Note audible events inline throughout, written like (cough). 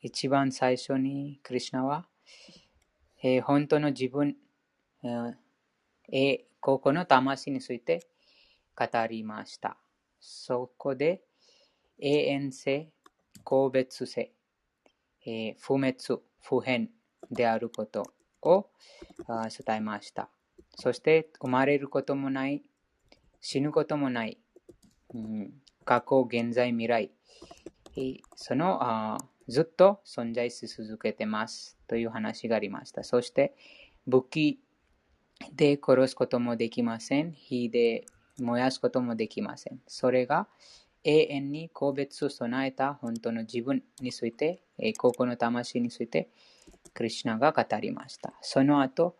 一番最初にクリュナは、えー、本当の自分、えー、ここの魂について語りました。そこで永遠性、個別性、えー、不滅、不変であることを伝えました。そして生まれることもない、死ぬこともない、うん、過去、現在、未来、そのあずっと存在し続けてますという話がありました。そして、武器で殺すこともできません。火で燃やすこともできません。それが永遠に個別を備えた本当の自分について、高校の魂について、クリュナが語りました。その後、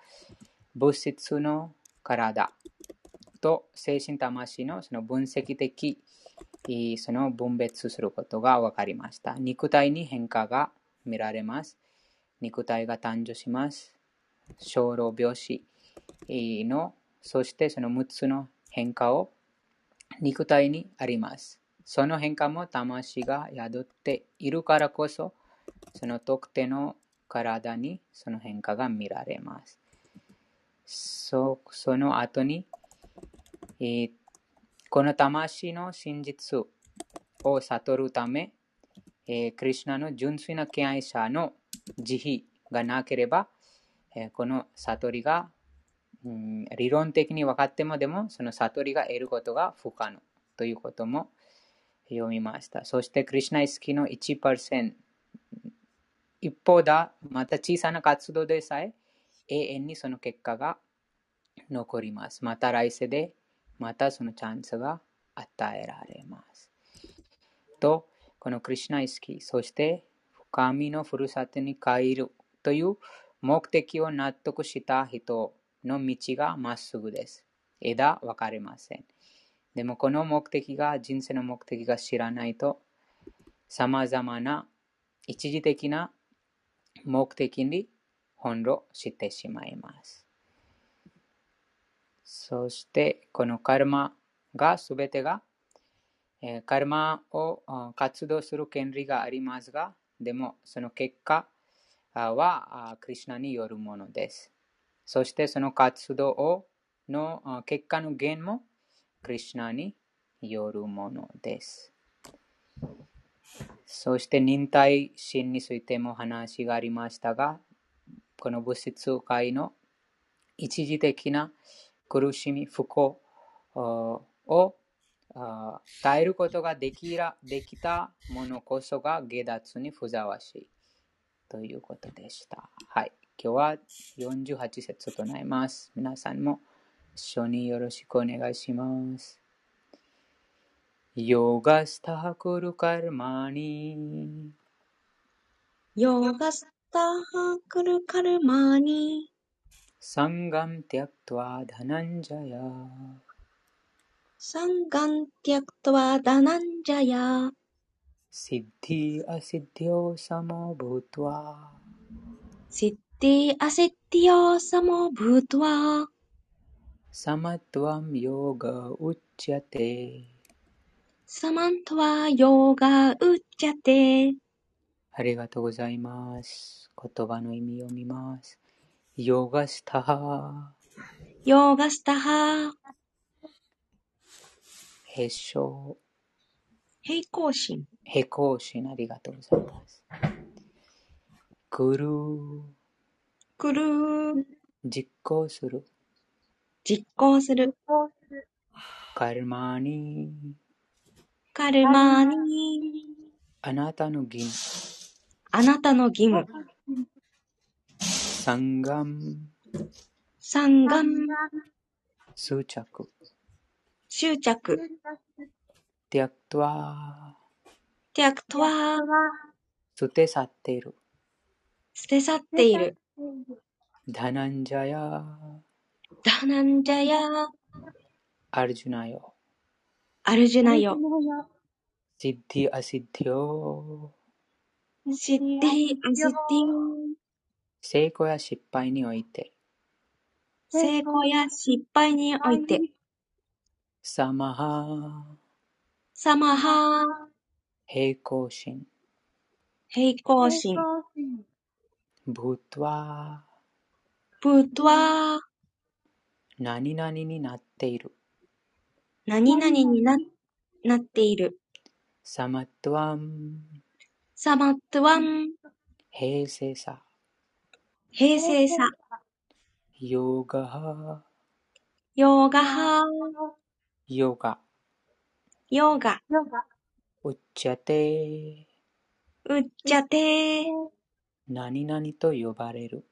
物質の体と精神魂のその分析的その分別することが分かりました。肉体に変化が見られます。肉体が誕生します。小老病死の、そしてその6つの変化を肉体にあります。その変化も魂が宿っているからこそ、その特定の体にその変化が見られます。そその後に、えー、この魂の真実を悟るため、えー、クリュナの純粋な敬愛者の慈悲がなければ、えー、この悟りが、うん、理論的に分かってもでも、その悟りが得ることが不可能ということも読みました。そして、クリュナ意識の1%、一方だ、また小さな活動でさえ、永遠にその結果が残ります。また来世でまたそのチャンスが与えられます。と、このクリュナ意識、そして神のふるさとに帰るという目的を納得した人の道がまっすぐです。枝分かれません。でもこの目的が、人生の目的が知らないと、様々な一時的な目的に翻弄してしまいます。そして、このカルマがすべてが、えー、カルマを活動する権利がありますが、でもその結果はクリュナによるものです。そしてその活動をの結果の源もクリュナによるものです。そして忍耐心についても話がありましたが、この物質界の一時的な苦しみ、不幸を耐えることができらできたものこそが下脱にふざわしいということでした。はい。今日は48節となります。皆さんも一緒によろしくお願いします。ヨガスタハクルカルマニヨガスタハクルカルマニसङ्गं त्यक्त्वा धनञ्जय सङ्गं त्यक्त्वा धनञ्जय सिद्धि असिद्ध्यो समो भूत्वा सिद्धि असिद्ध्यो समो भूत्वा समत्वं योग उच्यते समत्वा योग उच्यते ありがとうございます。言葉の意味を見ます。 ヨガスタハヨガスタハへしょ平行心平行心ありがとうございます。くるくる実行する。実行する。カルマニカルマニあなたの義務。あなたの義務サンガン。サンガン。執着。執着。ティアクトワティアクトワ捨て去っている。捨て去っている。ダナンジャヤ。ダナンジャヤ。アルジュナよ。アルジュナよ。シッディアシッディオ。シッディアシッディオ。成功や失敗において成功や失敗においてサマハサマハ平行心平行平心。行心。bhutva ブートは、何々になっている。何々にな、なっている。samatvam サマットワン、平静さ。平静さ。ヨーガハ、yoga ヨーガ、ヨガ。uchyate うっちゃて、何々と呼ばれる。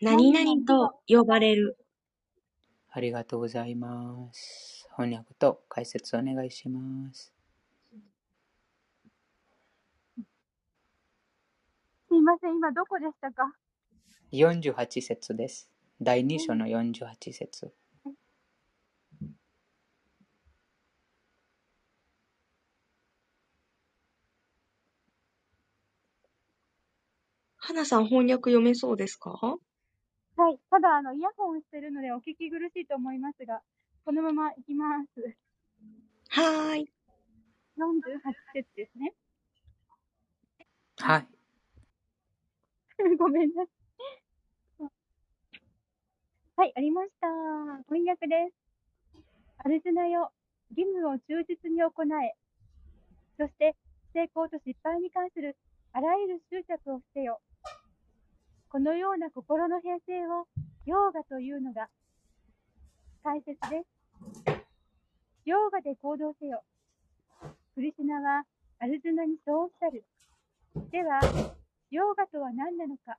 何々と呼ばれる。ありがとうございます。翻訳と解説お願いします。すいません、今どこでしたか？48節です。第2章の48節。花さん翻訳読めそうですか？はい。ただ、あの、イヤホンしてるのでお聞き苦しいと思いますが、このまま行きます。はーい。48節ですね。はい。(laughs) ごめんなさい。はい、ありました。翻訳です。アルジュナよ、義務を忠実に行え。そして、成功と失敗に関するあらゆる執着を捨てよ。このような心の平静を、ヨーガというのだ。解説です。ヨーガで行動せよ。クリシナはアルジュナにそうおっしゃる。では、ヨーガとは何なのか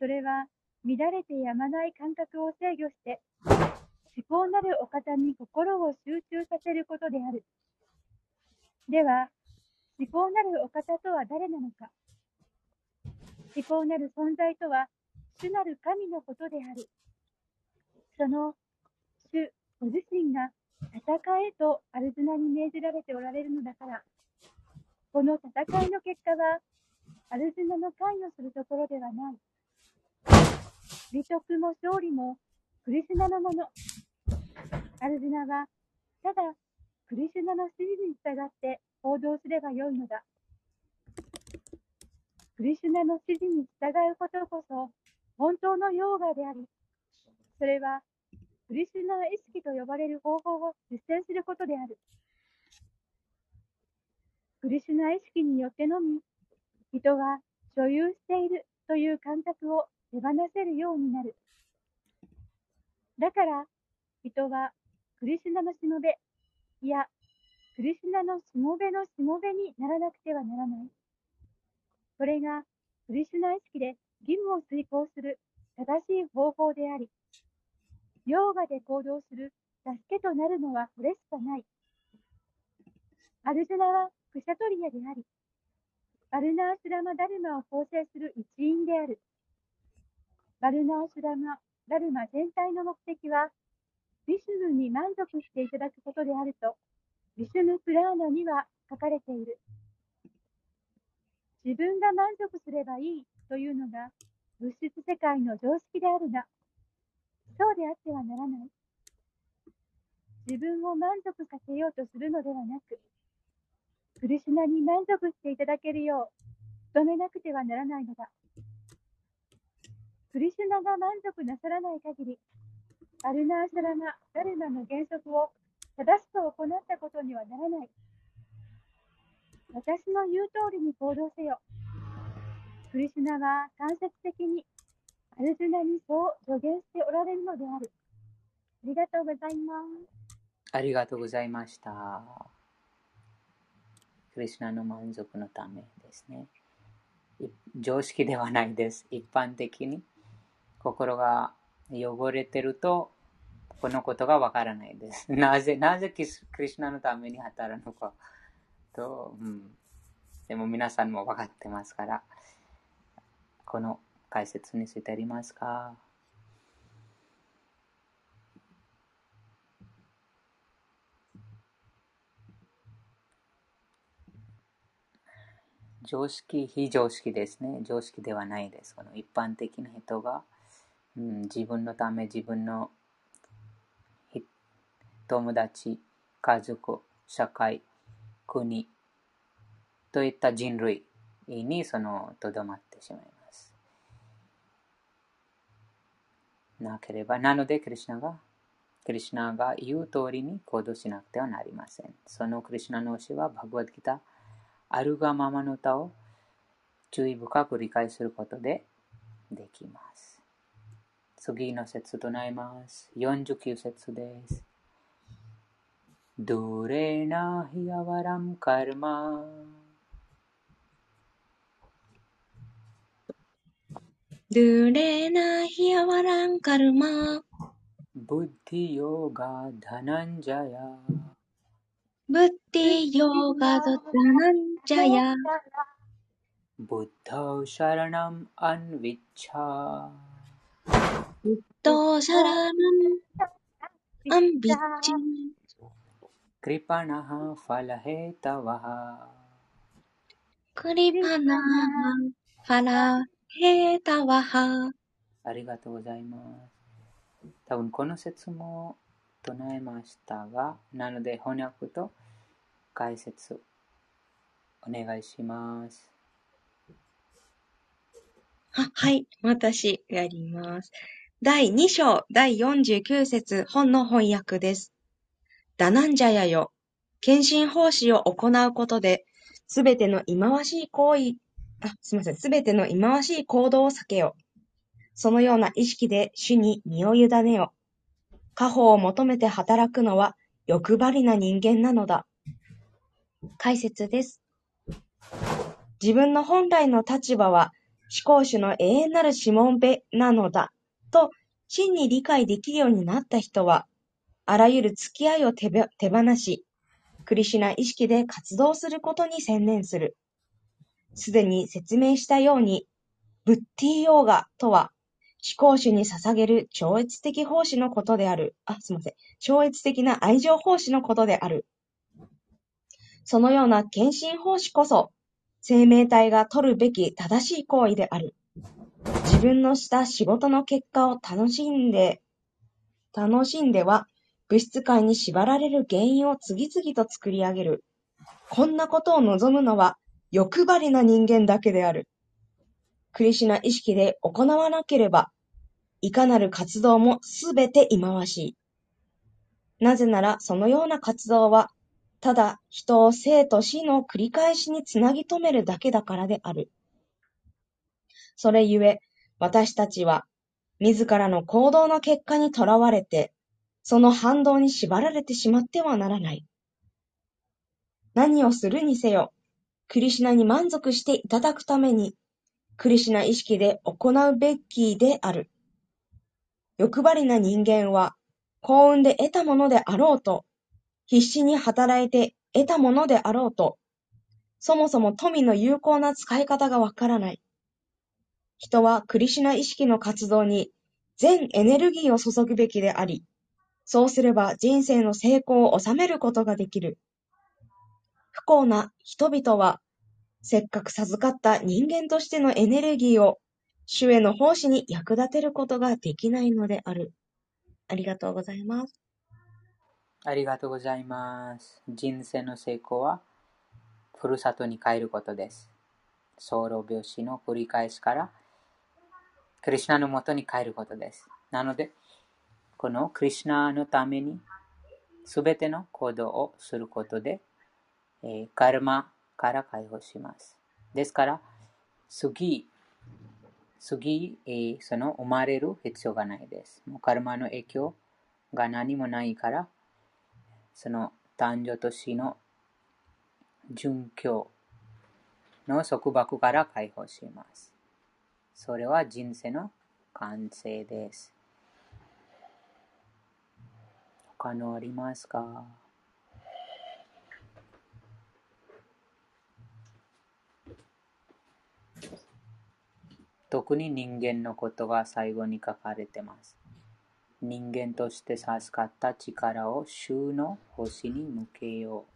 それは乱れてやまない感覚を制御して思考なるお方に心を集中させることである。では、思考なるお方とは誰なのか思考なる存在とは主なる神のことである。その主ご自身が戦えとアルジュナに命じられておられるのだから、この戦いの結果はアルジュナの関与するところではない。美徳も勝利もクリシュナのもの。アルジナは、ただ、クリシュナの指示に従って行動すればよいのだ。クリシュナの指示に従うことこそ、本当のヨーガであり、それは、クリシュナ意識と呼ばれる方法を実践することである。クリシュナ意識によってのみ、人は所有しているという感覚を手放せるようになる。だから、人はクリシュナのしもべ、いや、クリシュナのしもべのしもべにならなくてはならない。これがクリシュナ意識で義務を遂行する正しい方法であり、ヨーガで行動する助けとなるのはこれしかない。アルジュナはクシャトリアであり、バルナーシュラマ・ダルマを構成する一員である。バルナーシュラマ・ダルマ全体の目的は、ビシュヌに満足していただくことであると、ビシュヌ・プラーナには書かれている。自分が満足すればいいというのが物質世界の常識であるが、そうであってはならない。自分を満足させようとするのではなく、クリシナに満足していただけるよう努めなくてはならないのだ。クリシュナが満足なさらない限り、アルナーシャラマ・ダルマの原則を正しく行ったことにはならない。私の言う通りに行動せよ。クリシュナは間接的にアルジュナにそう助言しておられるのである。ありがとうございます。ありがとうございました。クリシュナの満足のためですね。常識ではないです。一般的に心が汚れてると、このことがわからないです。(laughs) なぜ、なぜキスクリシュナのために働くのかと、うん。でも皆さんも分かってますから、この解説についてありますか？常識、非常識ですね。常識ではないです。この一般的な人が、うん、自分のため、自分の友達、家族、社会、国といった人類にそのとどまってしまいます。なければ、なので、クリュナが、クリュナが言う通りに行動しなくてはなりません。そのクリュナの教えは、バグワッドギター、あるがままの歌を注意深く理解することでできます。次の説となります。49節です。ドレナヒアワラムカルマドゥレナヒアワランカルマブッディヨガダナンジャヤ。ブッディヨガダナンジャヤ。ブッダシャラナムアンヴィッチャブッダシャラナムアンヴィッチャクリパナハファラヘタワハクリパナハファラへたわは。ありがとうございます。多分この説も唱えましたが、なので翻訳と解説お願いします。は、はい。私、やります。第2章第49節本の翻訳です。ダナンジャヤよ。献身奉仕を行うことで、すべての忌まわしい行為あ、すみません。すべての忌まわしい行動を避けよ。そのような意識で主に身を委ねよ。家宝を求めて働くのは欲張りな人間なのだ。解説です。自分の本来の立場は思考主の永遠なる指紋べなのだ。と、真に理解できるようになった人は、あらゆる付き合いを手放し、クリシナ意識で活動することに専念する。すでに説明したように、ブッティーヨーガとは、思考主に捧げる超越的奉仕のことである。あ、すみません。超越的な愛情奉仕のことである。そのような献身奉仕こそ、生命体が取るべき正しい行為である。自分のした仕事の結果を楽しんで、楽しんでは、物質界に縛られる原因を次々と作り上げる。こんなことを望むのは、欲張りな人間だけである。クリシナ意識で行わなければ、いかなる活動もすべて忌まわしい。なぜなら、そのような活動は、ただ人を生と死の繰り返しにつなぎ止めるだけだからである。それゆえ、私たちは、自らの行動の結果にとらわれて、その反動に縛られてしまってはならない。何をするにせよ、クリシナに満足していただくために、クリシナ意識で行うべきである。欲張りな人間は、幸運で得たものであろうと、必死に働いて得たものであろうと、そもそも富の有効な使い方がわからない。人はクリシュナ意識の活動に全エネルギーを注ぐべきであり、そうすれば人生の成功を収めることができる。不幸な人々は、せっかく授かった人間としてのエネルギーを主への奉仕に役立てることができないのである。ありがとうございます。ありがとうございます。人生の成功は、ふるさとに帰ることです。ソウル病死の繰り返しから、クリュナのもとに帰ることです。なので、このクリュナのために、すべての行動をすることで、えー、カルマから解放します。ですから、次、次、えー、その生まれる必要がないです。もうカルマの影響が何もないから、その誕生と死の殉教の束縛から解放します。それは人生の完成です。他のありますか？特に人間のことが最後に書かれてます。人間として授かった力を衆の星に向けよう。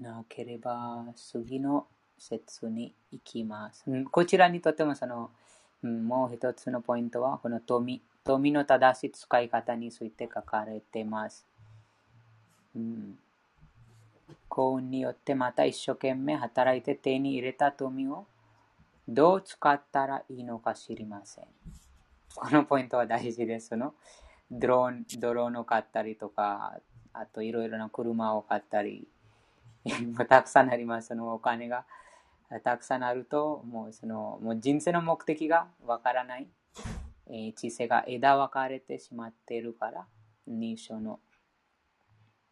なければ次の説に行きます。こちらにとってもそのうん、もう一つのポイントは、この富富の正しい使い方について書かれています。うん、幸運によってまた一生懸命働いて手に入れた富をどう使ったらいいのか知りません。このポイントは大事です。そのドローン、ドローンを買ったりとか、あといろいろな車を買ったり、(laughs) たくさんあります。そのお金がたくさんあると、もうそのもう人生の目的がわからない。えー知性が枝分かれてしまっているから、2章の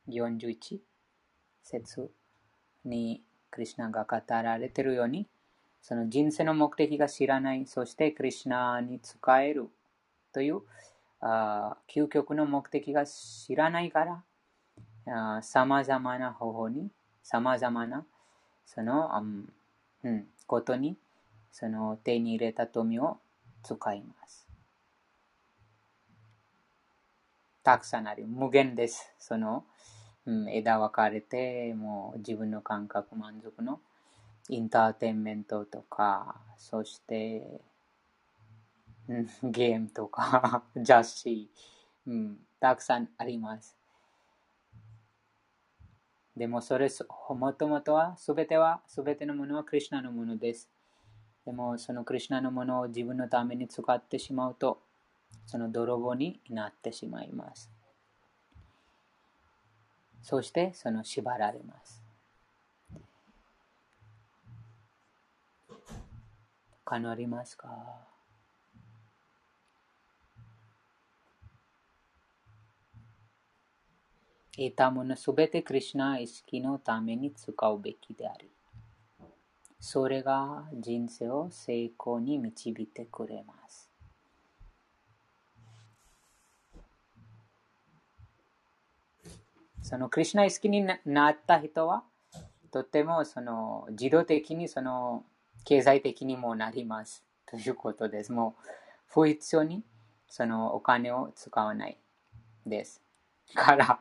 41節にクリュナが語られているように、その人生の目的が知らない、そしてクリュナに使えるというあ究極の目的が知らないから、さまざまな方法に、さまざまなその、うんうん、ことに、その手に入れた富を使います。たくさんある。無限です。その、うん、枝分かれて、もう自分の感覚満足のインターテインメントとか、そして、うんゲームとか、(laughs) 雑誌、うん、たくさんあります。でもそれ、もともとは、すべては、すべてのものはクリュナのものです。でも、そのクリュナのものを自分のために使ってしまうと、その泥棒になってしまいます。そして、その縛られます。他のありますか？得たものすべてクリュナ意識のために使うべきであり、それが人生を成功に導いてくれます。そのクリュナ意識にななった人は、とてもその自動的にその経済的にもなります。ということです。もう不必要にそのお金を使わないです。から、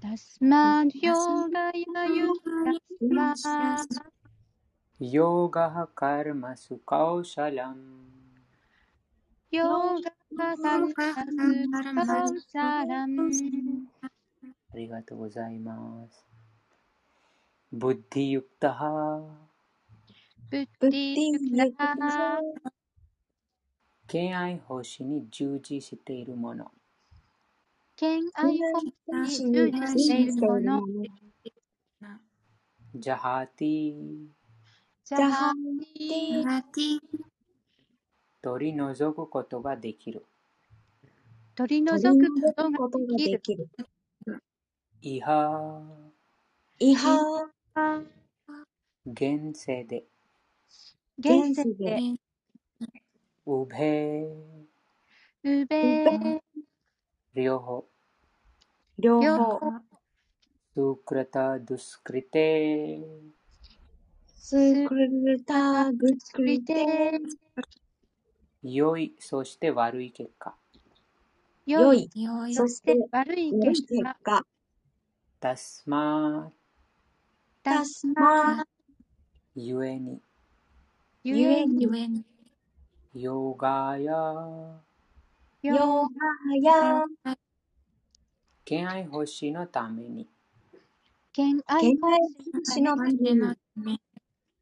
ティハブッディユクトジャティハウベスクラタドゥスクリテウベスクラタドゥスクリテタスマディヨガヤユジャスワタスマドヨガヤユタスマヨガハカルマスカオシャラムヨガサルマスカウサラムありがとうございます。ブッディユクタハブッデディィユクタタ敬愛奉仕に従事しているもの。敬愛奉仕に従事しているものジャハティジャハティ取り除くことができる。取り取除くことができる。できる。イハイハ現世で。現世で。ウベウベ両方。両両方、方スクラタドゥスクリテスクルタグスクリテ、良いそして悪い結果。良い。良い、そしてて悪い結結果果、タスマタタススマ。マ。ゆえに。ゆゆえに、ヨガやヨヨガや敬愛奉仕のために。敬愛健奉康仕のためしのために、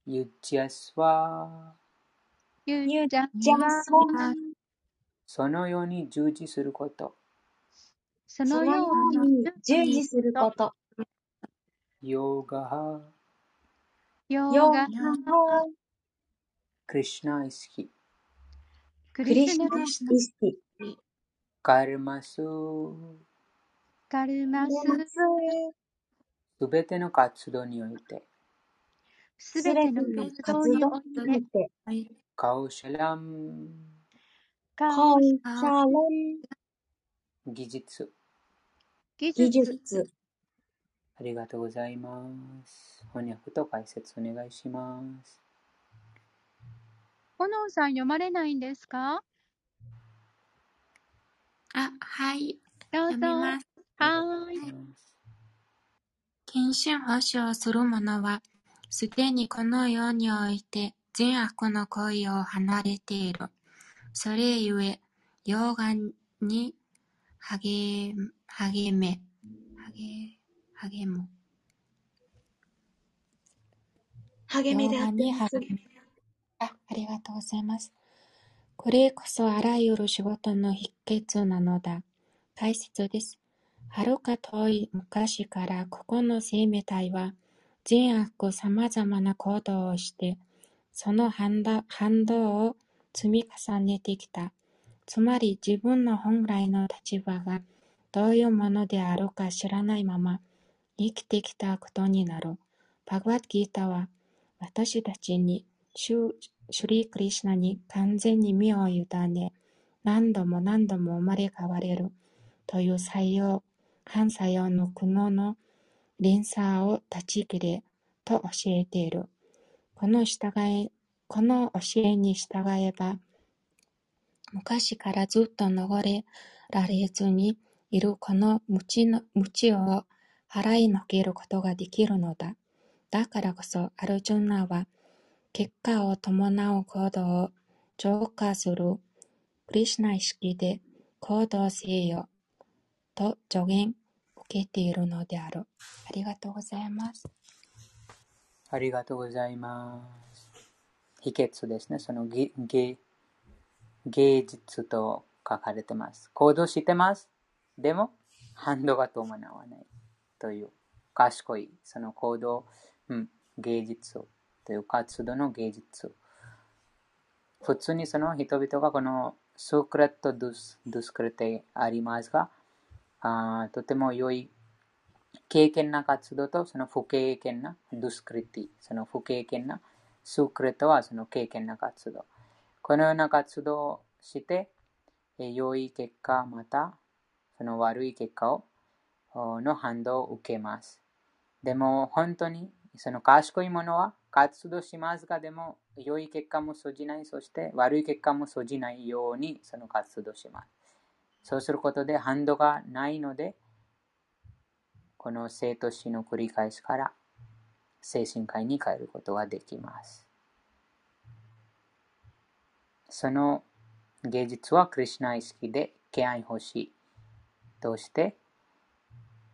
ユッチャスワゆゆじゃじゃはそそのように従事すること。そそのよううにに従事すること、ヨガヨヨガガをクリシュナ意識ククリシュナリシュナ意識、カルマスカかります。す。べての活動において、すべての活動において、て、カウシャラム、顔コンシャロン、技術、技術。ありがとうございます。翻訳と解説お願いします。炎さん読まれないんですか？あ、はい。どうぞ。はーい。献身保証する者は、すでにこの世において善悪の恋を離れている。それゆえ、溶岩に励励め、励励む。励みであってにます。励め。あ、ありがとうございます。これこそあらゆる仕事の秘訣なのだ。解説です。はるか遠い昔からここの生命体は善悪様々な行動をして、その反動を積み重ねてきた。つまり自分の本来の立場がどういうものであるか知らないまま生きてきたことになる。バグワッドギータは私たちにシュリー・クリシュナに完全に身を委ね、何度も何度も生まれ変われるという作用、反作用の苦悩の連鎖を断ち切れと教えている。この従いこの教えに従えば、昔からずっと逃れられずにいるこの無知の無知を払いのけることができるのだ。だからこそ、アルジュナは、結果を伴う行動を浄化するクリシナ意識で行動せよと助言受けているのである。ありがとうございます。ありがとうございます。秘訣ですね。その芸芸術と書かれてます。行動してます。でも、反動が伴わないという賢いその行動、うん、芸術をという活動の芸術。普通にその人々がこのスクレット・ドゥスドゥスクレテありますが、あとても良い経験な活動とその不経験なドゥスクリティ、その不経験なスクレットはその経験な活動。このような活動をして、良い結果またその悪い結果をの反動を受けます。でも本当にその賢いものは活動しますが、でも良い結果も生じない、そして悪い結果も生じないようにその活動します。そうすることで反動がないので、この生と死の繰り返しから精神科医に変えることができます。その芸術はクリュナ意識で敬愛欲しいとして、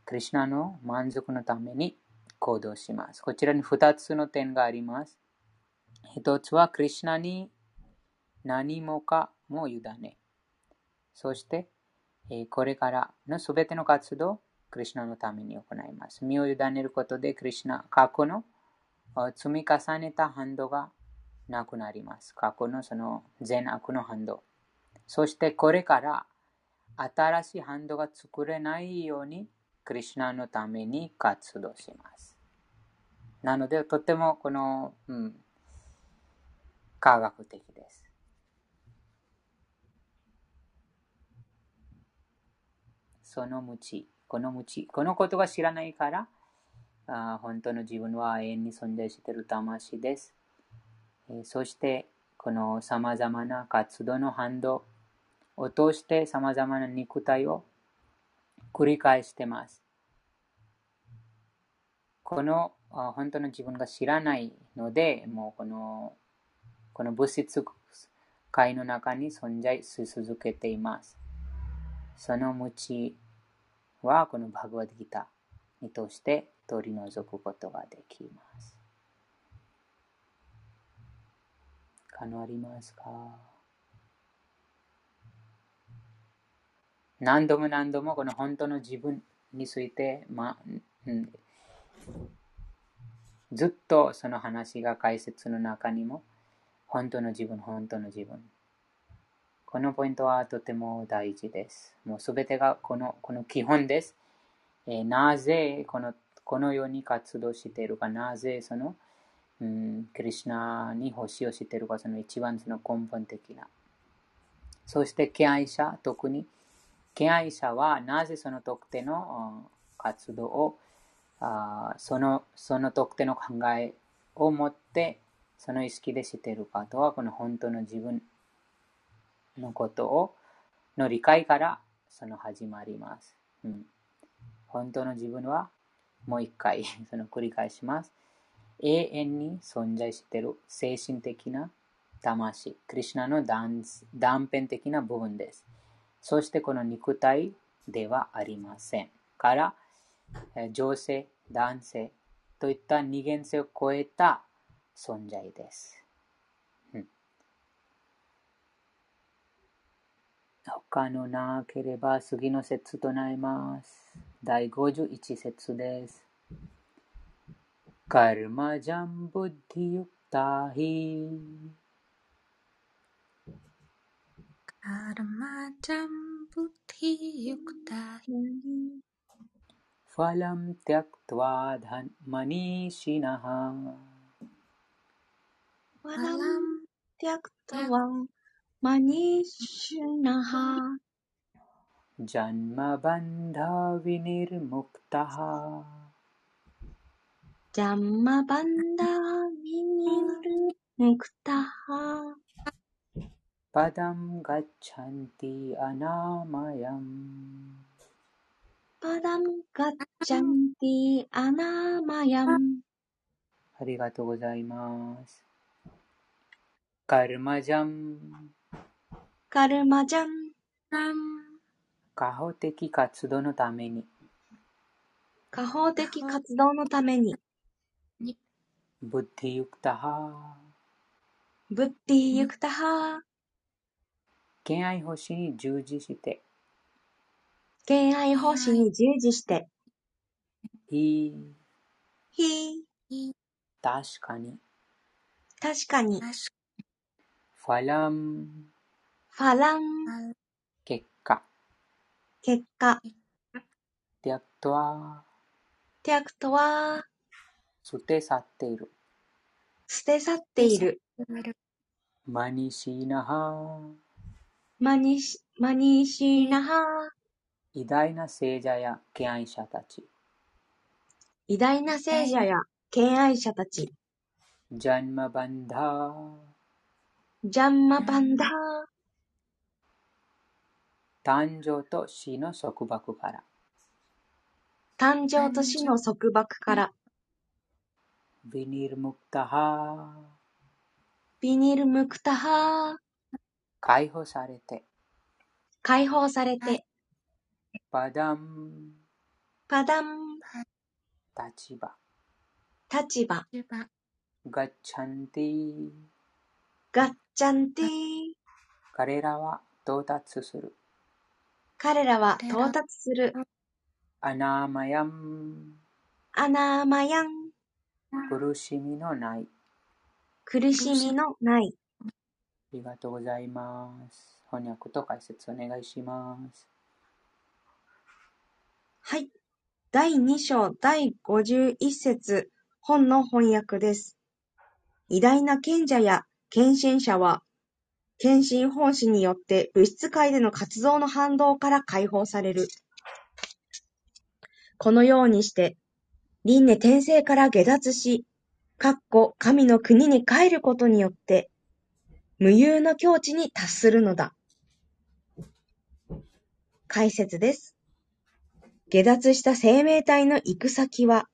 クリュナの満足のために行動します。こちらに2つの点があります。1つはクリュナに何もかも委ね。そして、これからのすべての活動をクリュナのために行います。身を委ねることでクリュナ、過去の積み重ねた反動がなくなります。過去のその善悪の反動。そしてこれから新しい反動が作れないようにクリュナのために活動します。なので、とてもこの、うん、科学的です。その無知、この無知、このことが知らないから、あ本当の自分は永遠に存在している魂です。えー、そして、この様々な活動の反動を通して様々な肉体を繰り返してます。この本当の自分が知らないので、もうこのこの物質界の中に存在し続けています。その無知はこのバグワッドギターに通して取り除くことができます。可能ありますか？何度も何度もこの本当の自分について、まうん、ずっとその話が解説の中にも本当の自分、本当の自分。このポイントはとても大事です。もうすべてがこのこの基本です。えーなぜこのこのように活動しているか、なぜその、うん、クリシナに星をしているか、その一番その根本的な。そして、敬愛者、特に、敬愛者はなぜその特定の活動をあそのその特定の考えを持ってその意識でしているかとはこの本当の自分のことをの理解からその始まります。うん、本当の自分はもう一回 (laughs) その繰り返します。永遠に存在している精神的な魂、クリュナの断断片的な部分です。そしてこの肉体ではありません。から、女性、男性といった二元性を超えた存在です。他のなければ次の説となります。第51節です。カルマジャンブッディユクタヒカルマジャンブッディユクタヒ फलं त्यक्त्वा मनीषिणः फलं त्यक्त्वा मनीषिणः जन्मबन्धविनिर्मुक्तः। जन्मबन्धविनिर्मुक्तः। पदं गच्छन्ति अनामयम्। パダンガッチャンティアナマヤンありがとうございます。カルマジャン。カルマジャン。過保的活動のために。過保的活動のために。ブッディユクタハ。ブッディユクタハ。敬愛欲しに従事して。敬愛奉仕に従事して、いい、ひ、確かに、確かに、ファラン、ファラン、結果、結果、ティアクトワ、テアクトは、捨て去っている。捨て去っている。マニシーナハ、マニシ、マニシーナハ、偉大な聖者や敬愛者たち、偉大な聖者や敬愛者たち、ジャンマバンダ、ジャンマバンダー、誕生と死の束縛から、誕生と死の束縛から、ビニルムクタハ、ビニルムクタハー、解放されて、解放されて、パダン、パダン、立場、立場、ガッチャンティ、ガッチャンティー、彼らは到達する。彼らは到達する、アナーマヤン、アナーマヤン、苦しみのない。苦しみのない。ありがとうございます。翻訳と解説お願いします。はい。第2章第51節本の翻訳です。偉大な賢者や献身者は、献身奉仕によって物質界での活動の反動から解放される。このようにして、輪廻転生から下脱し、かっこ神の国に帰ることによって、無有の境地に達するのだ。解説です。下脱した生命体の行く先は、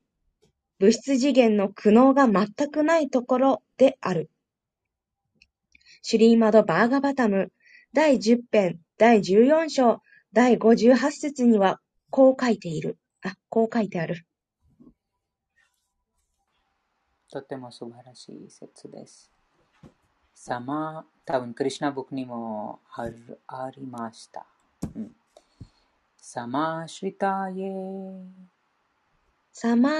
物質次元の苦悩が全くないところである。シュリーマド・バーガバタム第10編第14章第58節にはこう書いている。あ、こう書いてある。とても素晴らしい説です。サマー、多分クリシナブックにもあるありました。うん、サマーシュリタイエ、サマ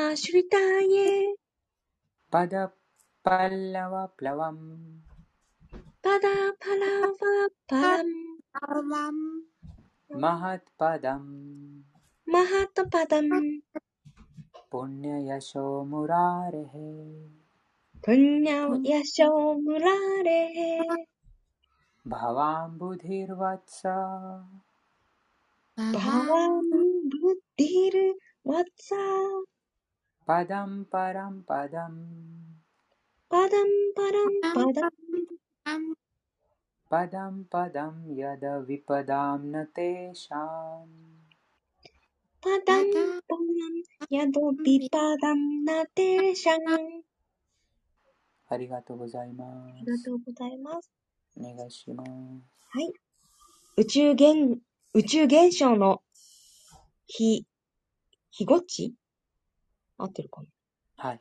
バワンブディルワッツァ、パダンパランパダン、パダンパランパダン、パダンパダンヤダヴィパダンナテシャン。パダンパラン、ヤドビパダンナテーシャン。あありがとうございまりがす。とうございます。お願いします。はい。宇宙現、宇宙現象の非、非語値合ってるかな？はい。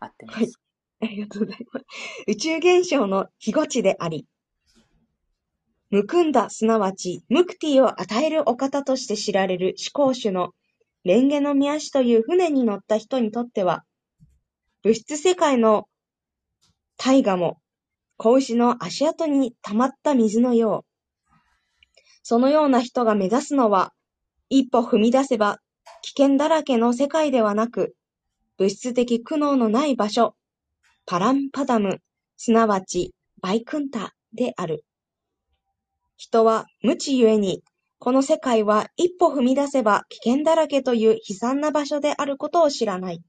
合ってまはいす。ありがとうございます。宇宙現象の非語値であり、ムクンダ、すなわち、ムクティを与えるお方として知られる思考主のレンゲの宮氏という船に乗った人にとっては、物質世界の大河も、子牛の足跡に溜まった水のよう。そのような人が目指すのは、一歩踏み出せば危険だらけの世界ではなく、物質的苦悩のない場所、パランパダム、すなわちバイクンタである。人は無知ゆえに、この世界は一歩踏み出せば危険だらけという悲惨な場所であることを知らない。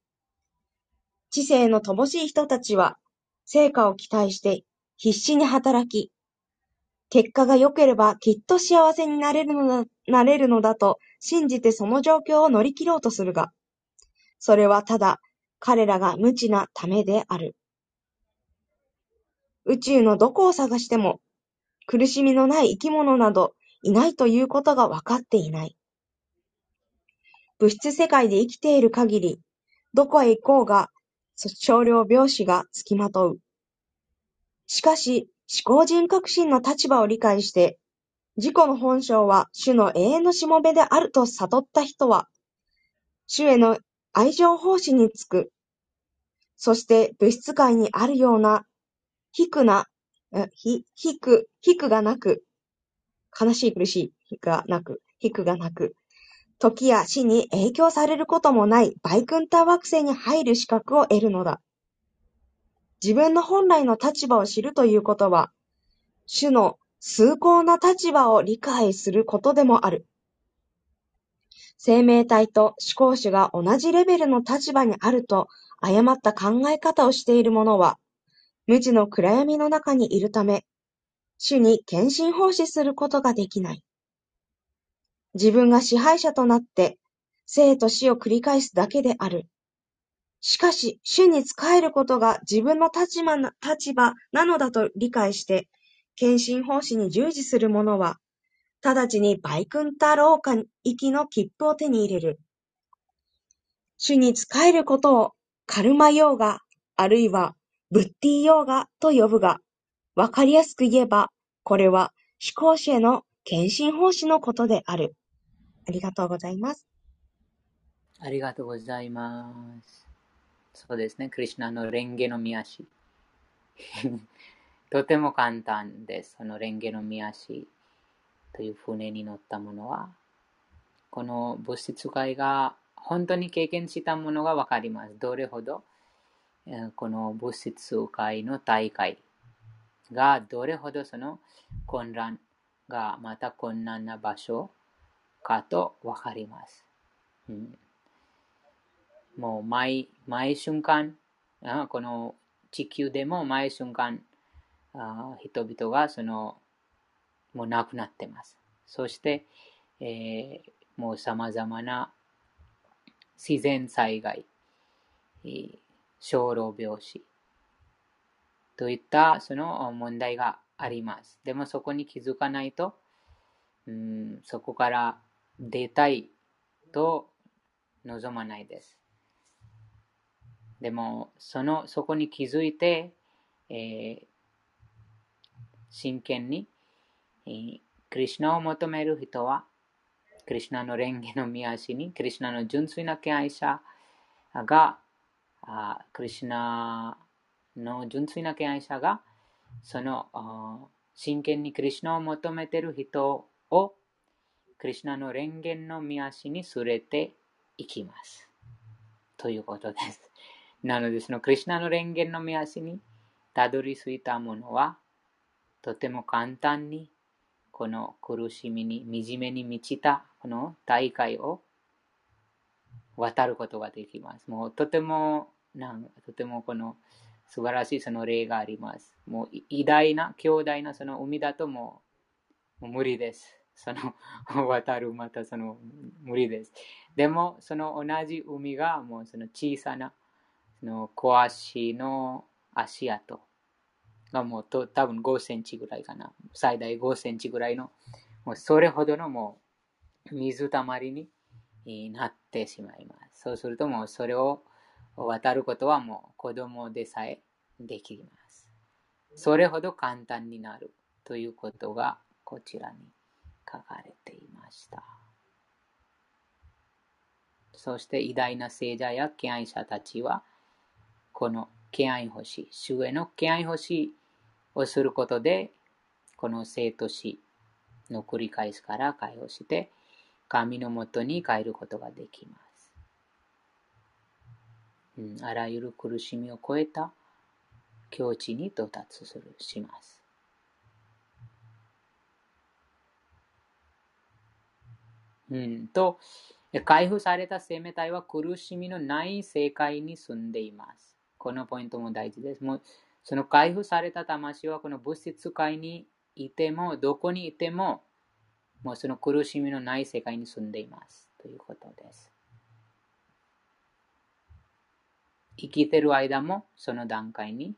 知性の乏しい人たちは、成果を期待して必死に働き、結果が良ければきっと幸せになれるのだなれるのだと信じてその状況を乗り切ろうとするが、それはただ彼らが無知なためである。宇宙のどこを探しても、苦しみのない生き物などいないということが分かっていない。物質世界で生きている限り、どこへ行こうが、少量病死がつきまとう。しかし、思考人格心の立場を理解して、自己の本性は主の永遠のしもべであると悟った人は、主への愛情奉仕につく。そして物質界にあるような、低くな、えひ、く、低くがなく、悲しい苦しいがなく、低くがなく、時や死に影響されることもないバイクンター惑星に入る資格を得るのだ。自分の本来の立場を知るということは、主の崇高な立場を理解することでもある。生命体と思考主が同じレベルの立場にあると誤った考え方をしている者は、無知の暗闇の中にいるため、主に献身奉仕することができない。自分が支配者となって、生と死を繰り返すだけである。しかし、主に仕えることが自分の立場なのだと理解して、献身奉仕に従事する者は、直ちにバイクンタローカ行きの切符を手に入れる。主に仕えることをカルマヨーガ、あるいはブッディヨーガと呼ぶが、わかりやすく言えば、これは思考主への献身奉仕のことである。ありがとうございます。ありがとうございます。そうですね。クリシナのレンゲの宮氏。(laughs) とても簡単です。そのレンゲの宮氏という船に乗ったものは、この物質界が本当に経験したものがわかります。どれほど、えこの物質界の大会がどれほどその混乱がまた困難な場所かとわかります。うんもう毎毎瞬間、この地球でも毎瞬間、あ人々がそのもう亡くなってます。そして、えーもう様々な自然災害、生老病死といったその問題があります。でもそこに気づかないと、うん、そこから出たいと望まないです。でも、その、そこに気づいて、えー真剣に、えークリシナを求める人は、クリシナの蓮華の宮足に、クリシナの純粋な敬愛者が、あクリシナの純粋な敬愛者が、その真剣にクリシナを求めている人をクリシナの蓮華の見足にすれていきます。ということです。なので、そのクリシナの蓮華の見足にたどり着いたものは、とても簡単にこの苦しみに、惨めに満ちたこの大会を渡ることができます。もうとても、なんとてもこの素晴らしいその例があります。もう偉大な、強大なその海だともう無理です。その渡るまたその無理です。でもその同じ海がもうその小さなの小足の足跡がもうと多分5センチぐらいかな。最大5センチぐらいの、もうそれほどのもう水たまりになってしまいます。そうするともうそれを渡ることはもう子供でさえできます。それほど簡単になるということがこちらに書かれていました。そして偉大な聖者や敬愛者たちは、この敬愛星、主への敬愛星をすることで、この生と死の繰り返しから解放して、神のもとに帰ることができます。うん、あらゆる苦しみを超えた境地に到達するします。うん、と、解放された生命体は苦しみのない世界に住んでいます。このポイントも大事です。もうその解放された魂はこの物質界にいても、どこにいても、もうその苦しみのない世界に住んでいます。ということです。生きてる間もその段階に、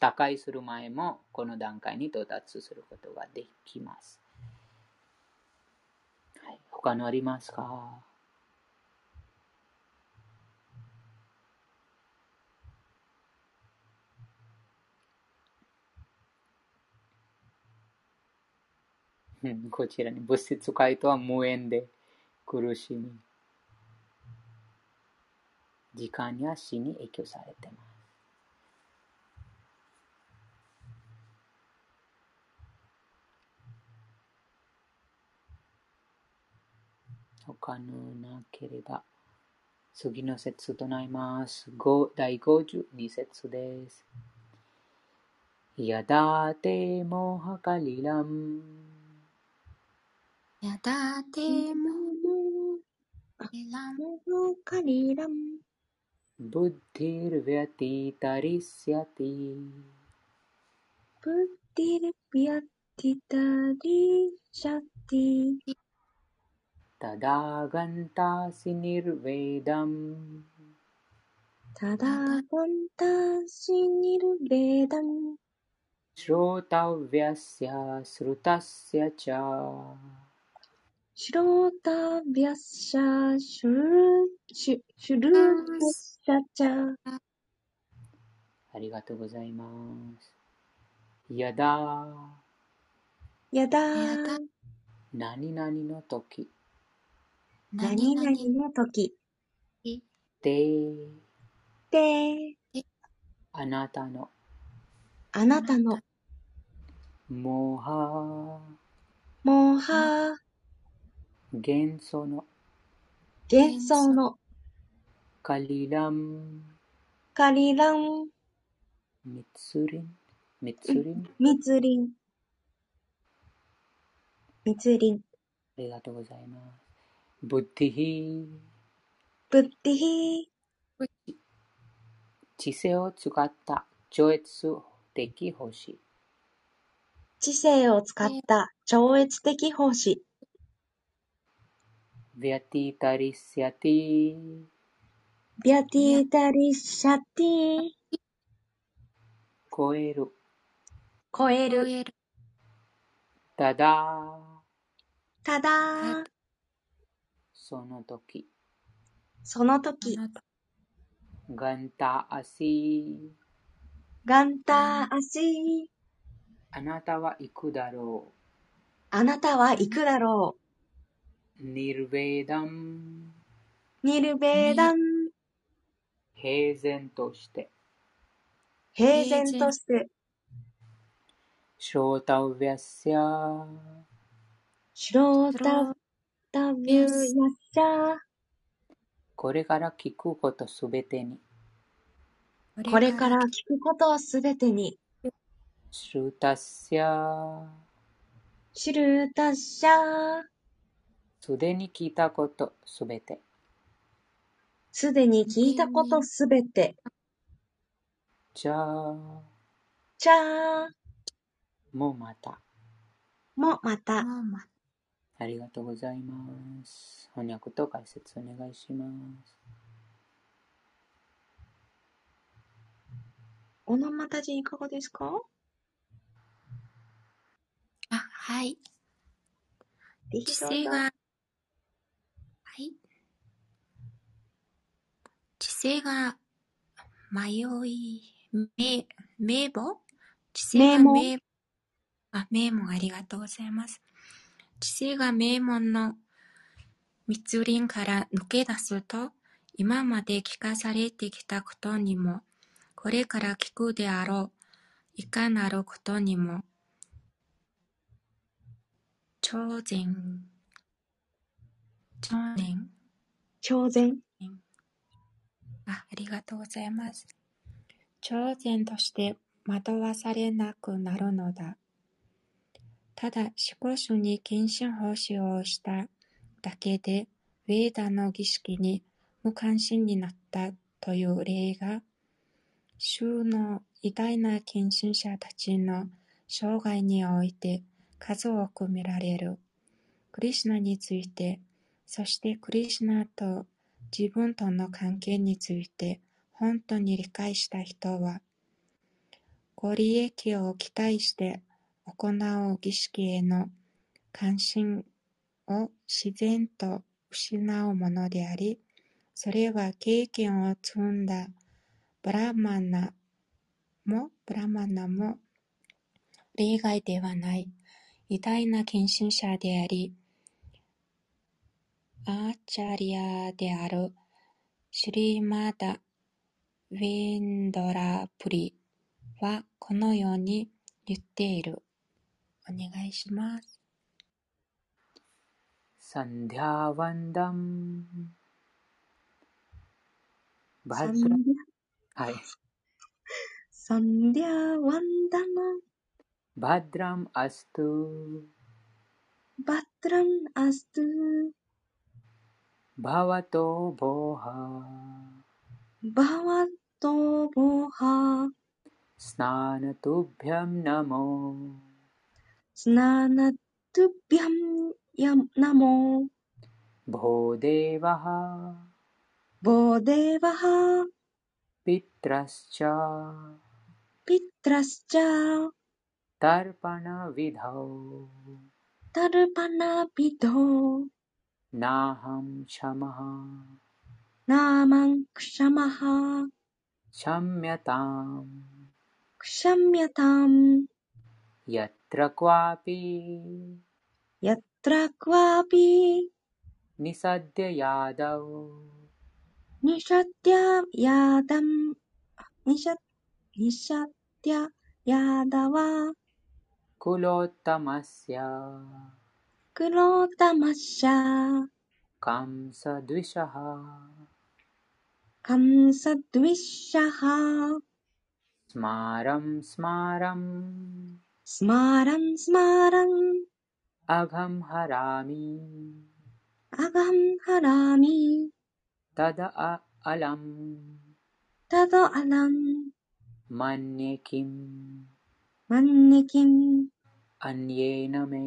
他界する前もこの段階に到達することができます。はい、他のありますか？(laughs) こちらに物質界とは無縁で苦しみ、時間や死に影響されてます。他のなければ、次の節となります。第52節です。やだてもはかりらん यदा ते मो मोलां बुद्धिर्व्यतितरिष्यति तदा गन्तासि निर्वेदम् तदा गन्तासि निर्वेदं श्रोतव्यस्य श्रुतस्य च シロータビャッシャシュルシュシュルーシャチャありがとうございます。やだやだ何々の時。何々の時。でであなたの。あなたの。もはもは幻想の。幻想の。カリラン。カリラン。ミツリン。ミツリン？密林密林ありがとうございます。ブッディヒブッディヒ知性を使った。超越的星知性を使った。超越的奉 仕 व्यतितरिष्यति ビャティタリシャティ超える超える超えるただただその時その時あなたガンタアシガンタアシあなたは行くだろあなたは行くだろう ニルベーダンうニルベーダン平然として平然としてショータウヴィャスヤシロータタビュー、やっしゃー。これから聞くことすべてに、これから聞くことをすべてに、シュルタスヤシュルータッシャー。すでに聞いたことすべて、すでに聞いたことすべて、じゃあ、ちゃー。もまた。もまた。もうまありがとうございます。翻訳と解説お願いします。オノマタジいかがですか？あ、はい。で知性が、はい。知性が迷い、名、名簿？知性が名あ、名門ありがとうございます。知性が名門の密林から抜け出すと、今まで聞かされてきたことにも、これから聞くであろう、いかなることにも、超然、超然、超然。あ、ありがとうございます。超然として惑わされなくなるのだ。ただ、思考主に献身奉仕をしただけで、ウェーダの儀式に無関心になったという例が、衆の偉大な献身者たちの生涯において数多く見られる。クリシュナについて、そしてクリシュナと自分との関係について本当に理解した人は、ご利益を期待して行う儀式への関心を自然と失うものであり、それは経験を積んだブラマナも、ブラマナも例外ではない。偉大な献身者であり、アーチャリアであるシュリーマダ・ウィンドラプリはこのように言っている。お願いします。サンディアワンダム。バサンズラディはい。サンディアワンダム。バドラムアストゥ。バトランアストゥ。バワトボハ。バワトボハ。スナナトゥビ नाहं क्षमः नामं क्षमः क्षम्यताम्। क्षम्यताम्। यत्र क्वापि यत्र क्वापि निषद्य यादौ निषद्य यादम्। निषद् निषद्य यादव। कुलोत्तमस्य श्च कंसद्विषः कंसद्विषः स्मारं स्मारम् स्मारं स्मारम् अघं हरामि अघं हरामि तद् अलं तद अलं मन्ये किं मन्ये किम् अन्येन मे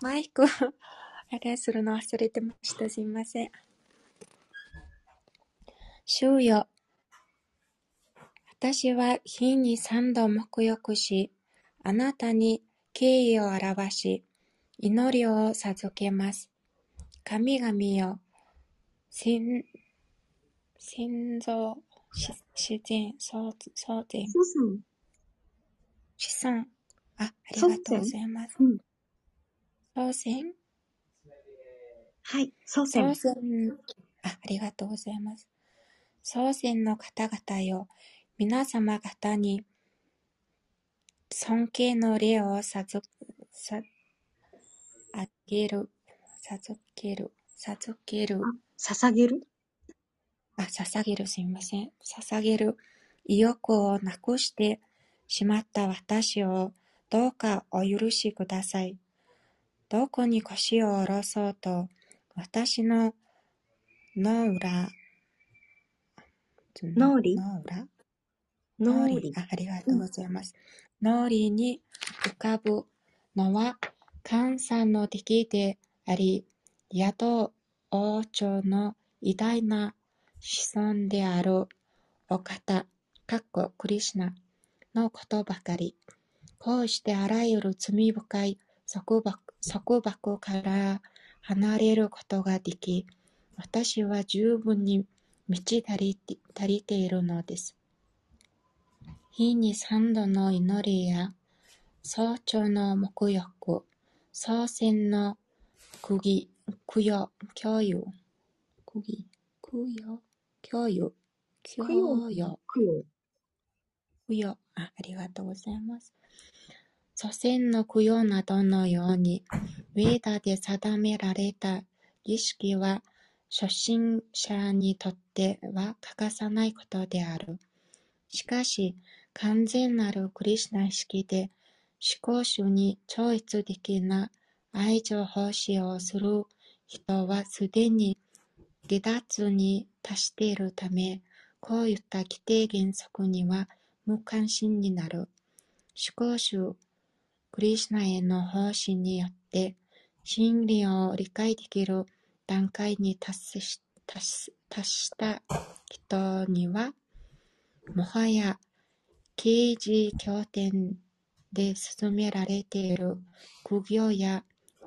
マイクを (laughs) あれするの忘れてました。すみません。主よ。私は日に三度沐浴し、あなたに敬意を表し、祈りを授けます。神々よ、先先祖、し自然、創創然、祖先。子孫。あ、ありがとうございます。うん。祖先はい。祖祖先。先、あ、ありがとうございます。祖先の方々よ、皆様方に尊敬の礼を授さあげる、授ける、授ける、捧げる？あ、捧げる、すみません。捧げる意欲をなくしてしまった私をどうかお許しください。どこに腰を下ろそうと、私の脳裏、脳裏？脳裏。あありがとうございます。脳裏に浮かぶのは、感謝の敵であり、宿王朝の偉大な子孫であるお方、かっこクリシュナのことばかり。こうしてあらゆる罪深い束縛束縛から離れることができ、私は十分に満ち足りて足りているのです。日に三度の祈りや、早朝の沐浴、祖先の釘、供養、供養、釘、供養、供養、供養、供養。ありがとうございます。祖先の供養などのように、ウェーダで定められた儀式は、初心者にとっては欠かさないことである。しかし、完全なるクリシナ意識で、思考主に超越的な愛情奉仕をする人はすでに離脱に達しているため、こういった規定原則には無関心になる。思考主クリシュナへの奉仕によって、真理を理解できる段階に達し達し達した人には、もはや刑事経典で進められている苦行や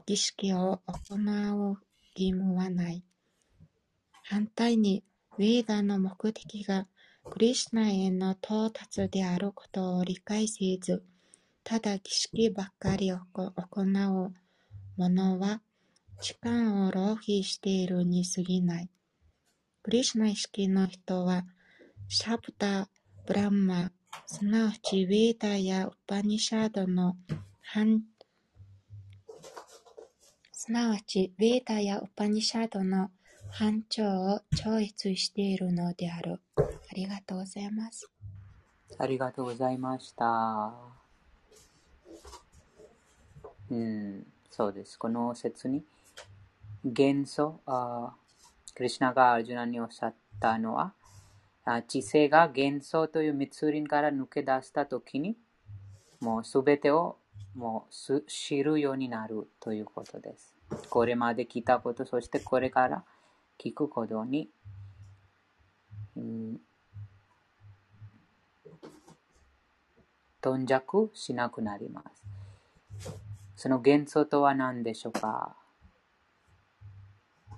儀式を行う義務はない。反対に、ウェーダの目的がクリシュナへの到達であることを理解せず、ただ儀式ばっかり行う者は、時間を浪費しているに過ぎない。クリシナ意識の人は、シャブタ・ブランマ、すなわちウェーダやウパニシャードの範すなわちウェーダやウパニシャドの範疇を超越しているのである。ありがとうございます。ありがとうございました。うん、そうです。この説に、元素、あクリシュナがアルジュナにおっしゃったのは、あ知性が元素という密林から抜け出したときに、もうすべてをもうす知るようになるということです。これまで聞いたこと、そしてこれから聞くことに、うん、頓着しなくなります。その元素とは何でしょうか？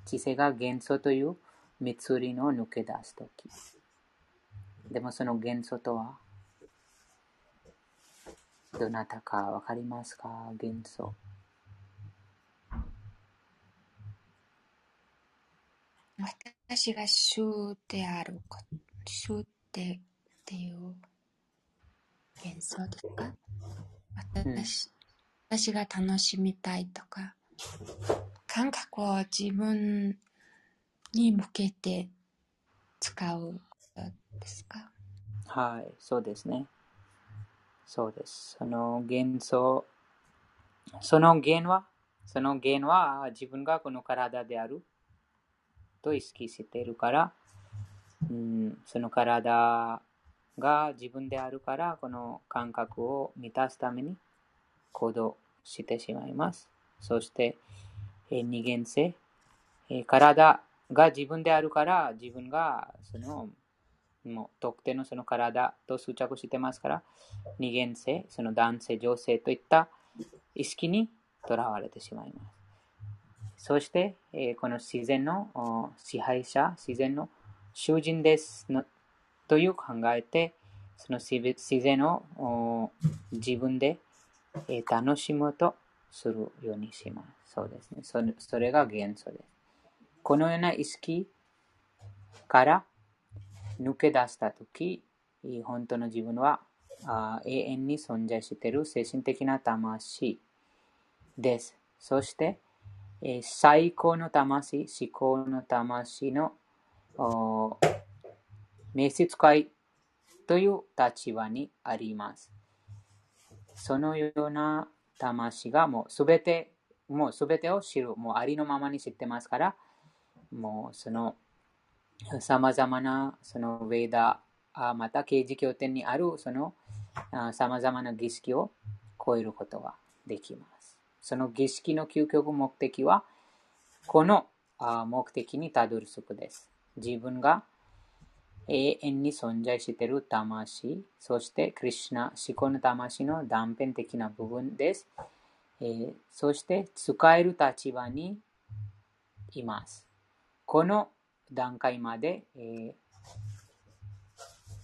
知性が元素という密林を抜け出すとき。でもその元素とはどなたかわかりますか？元素。私が主であること、主でっていう幻想ですか？私,、私が楽しみたいとか、感覚を自分に向けて使うですか？はい、そうですね。そうです。その元素、その元は、その元は自分がこの体であると意識しているから、うん、その体が自分であるから、この感覚を満たすために行動してしまいます。そして、え二元性、え体が自分であるから、自分がそのもう特定のその体と執着してますから、二元性、その男性、女性といった意識にとらわれてしまいます。そして、えこの自然の支配者、自然の囚人ですのという考えて、その自然を自分でえ楽しむとするようにします。そうですね。それそれが元素です。このような意識から抜け出したとき、本当の自分はあ永遠に存在している精神的な魂です。そして、え最高の魂、思考の魂の召使いという立場にあります。そのような魂がもうすべて、もうすべてを知る、もうありのままに知ってますから、もうそのさまざまなそのウェーダー、また刑事経典にあるそのさまざまな儀式を超えることができます。その儀式の究極目的は、この目的にたどり着くです。自分が永遠に存在している魂、そしてクリュナ、思考の魂の断片的な部分です。えー、そして使える立場にいます。この段階まで、えー、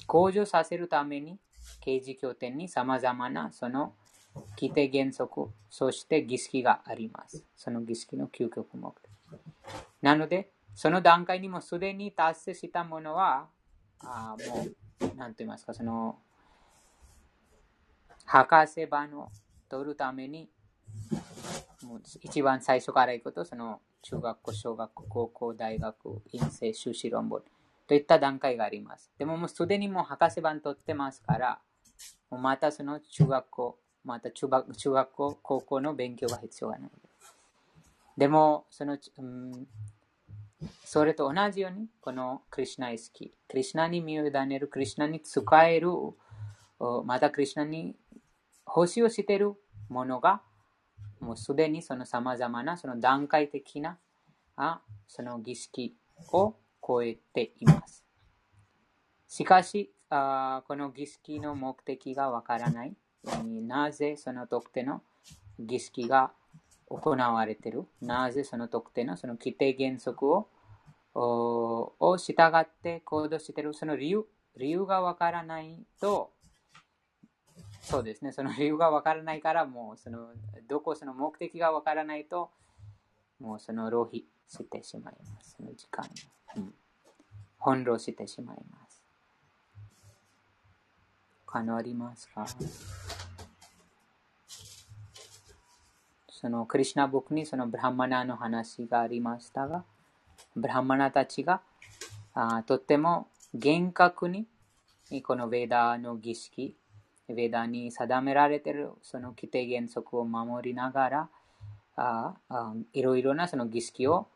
向上させるために、刑事拠点に様々なその規定原則、そして儀式があります。その儀式の究極目的。なので、その段階にもすでに達成したものは、あもう、なんと言いますか、その、博士番を取るために、もう一番最初から行くと、その中学校、小学校、高校、大学、院生、修士論文といった段階があります。でももうすでにもう博士番取ってますから、もうまたその中学校、また中学中学校、高校の勉強が必要がないでも、その、うん、それと同じように、このクリュナ意識、クリュナに身を委ねる、クリュナに使える、またクリュナに奉仕をしているものが、もうすでにその様々なその段階的なあその儀式を超えています。しかし、あこの儀式の目的がわからない。なぜその特定の儀式が行われている？なぜその特定のその規定原則をを従って行動しているその理由理由がわからないとそうですね、その理由がわからないから、もうその、どこその目的がわからないと、もうその浪費してしまいます。その時間、うん、翻弄してしまいます。他のありますか？そのクリュナ僕にそのブラハマナの話がありましたが、ブラマナたちがあとっても厳格にこのヴェーダーの儀式ヴェダに定められているその規定原則を守りながら、ああいろいろなその儀式を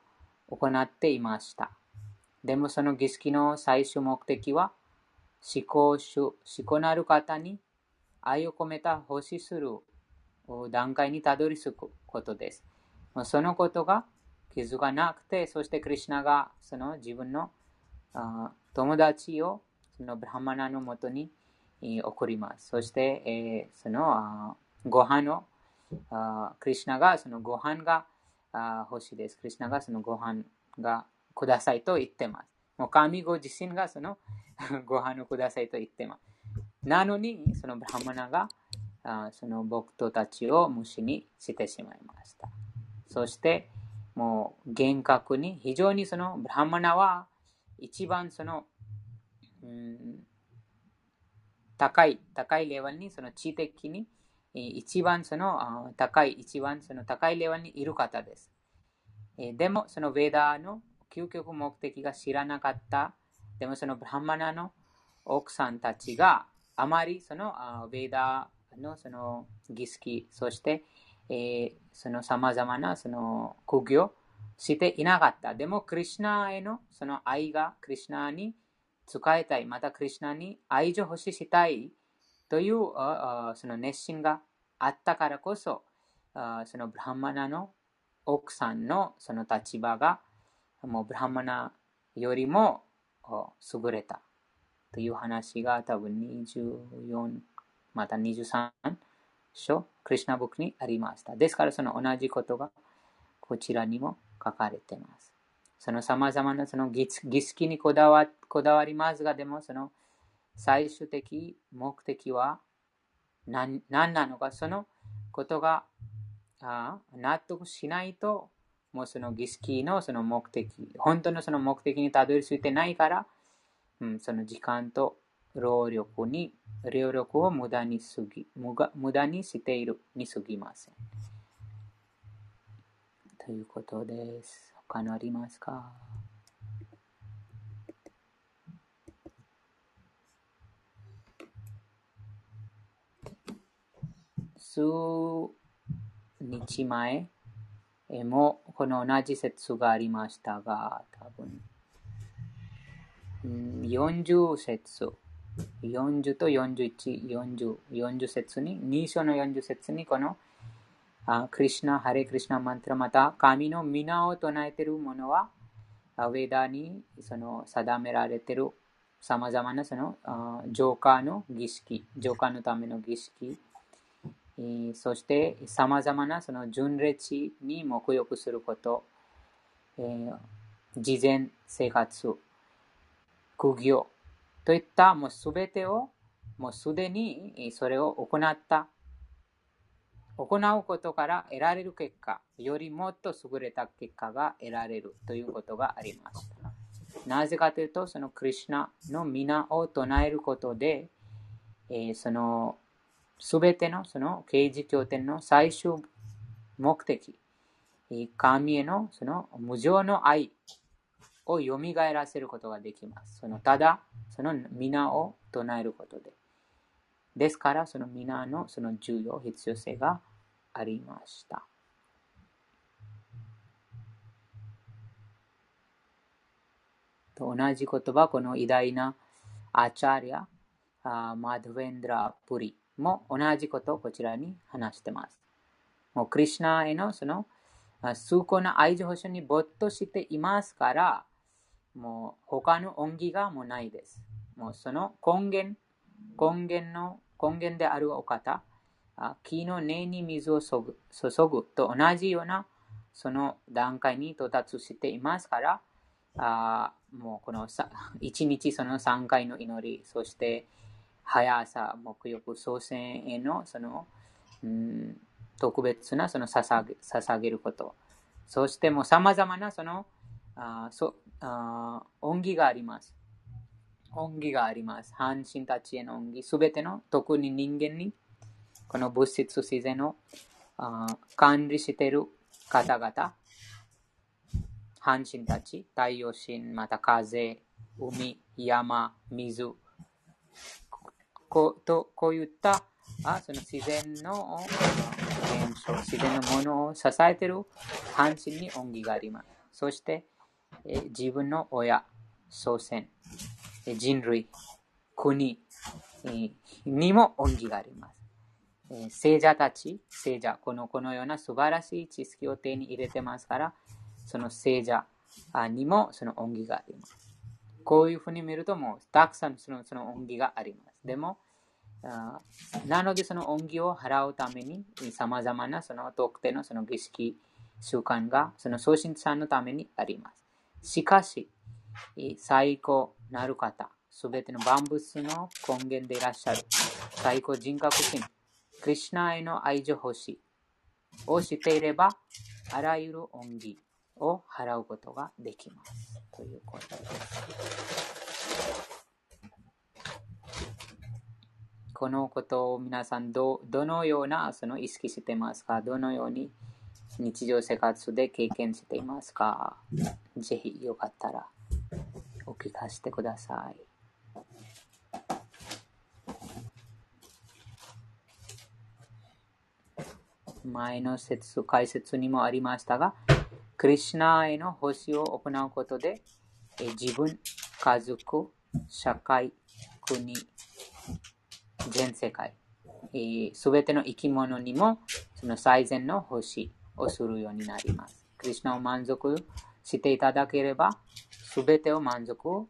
行っていました。でもその儀式の最終目的は、思考主、思考なる方に愛を込めた奉仕する段階にたどり着くことです。そのことが気づかなくて、そしてクリュナがその自分の友達をそのブラハマナのもとに送ります。そして、えー、そのご飯を、クリュナがそのご飯が欲しいです。クリュナがそのご飯がくださいと言ってます。もう神ご自身がその (laughs) ご飯をくださいと言ってます。なのに、そのブラハマナがあその僕とたちを虫にしてしまいました。そして、もう厳格に、非常にそのブラハマナは一番その、うん高い、高いレベルに、その知的に、一番その高い、一番その高いレベルにいる方です。でも、そのヴェーダーの究極目的が知らなかった。でも、そのブラマナの奥さんたちがあまりそのヴェーダーのその儀式、そして、えー、その様々なその苦行していなかった。でも、クリュナへのその愛がクリュナに使いたい、またクリュナに愛情欲ししたいというその熱心があったからこそ、そのブラハマナの奥さんのその立場がもうブラハマナよりも優れたという話が多分24また23章クリュナブックにありました。ですからその同じことがこちらにも書かれています。その様々なその儀式にこだわこだわりますが、でもその最終的目的は何何なのか、そのことがあ納得しないと、もうその儀式のその目的、本当のその目的にたどり着いてないから、うん、その時間と労力に、労力を無駄にすぎ、無駄にしているにすぎません。ということです。他のありますか？数日前もこの同じ説がありましたが、多分、40節、40と41、40、40節に、2章の40節にこのあクリシナ、ハレクリシナマントラ、また神の皆を唱えている者は、アウェダにその定められているさまざまなその浄化の儀式、浄化のための儀式、そしてさまざまなその純烈に沐浴すること、事前生活、苦行といったもうすべてをもうすでにそれを行った行うことから得られる結果よりもっと優れた結果が得られるということがありました。なぜかというと、そのクリュナの皆を唱えることで、えー、そのすべてのその刑事経典の最終目的、神へのその無常の愛を蘇らせることができます。そのただ、その皆を唱えることで。ですから、その皆のその重要、必要性がありました。と同じ言葉、この偉大なアチャリア、マドヴェンドラ・プリも同じことをこちらに話してます。もうクリュナへのその崇高な愛情保障に没頭していますから、もう他の恩義がもうないです。もうその根源、根源の根源であるお方、木の根に水を注ぐ注ぐと同じようなその段階に到達していますから、あもうこの1日その3回の祈り、そして早朝、木曜祖先へのその、うん、特別なその捧げ捧げること、そしてもう様々なそのあそあ恩義があります。恩義があります。半身たちへの恩義、すべての、特に人間に、この物質自然を管理している方々、半身たち、太陽神、また風、海、山、水、こうこういったあその自然の現象、自然のものを支えている半身に恩義があります。そして、自分の親、祖先、人類、国にも恩義があります。聖者たち、聖者、このこのような素晴らしい知識を手に入れてますから、その聖者にもその恩義があります。こういうふうに見ると、もうたくさんそのその恩義があります。でも、なのでその恩義を払うために、さまざまなその特定のその儀式、習慣がその送信さんのためにあります。しかし、最高なる方、すべての万物の根源でいらっしゃる。最高人格心、クリュナへの愛情星をしていれば、あらゆる恩義を払うことができます。ということです。このことを皆さんどどのようなその意識してますか？どのように日常生活で経験していますか？ぜひよかったらお聞かせてください。前の説、解説にもありましたが、クリシナへの奉仕を行うことで、自分、家族、社会、国、全世界、すべての生き物にもその最善の奉仕をするようになります。クリスナを満足していただければ、すべてを満足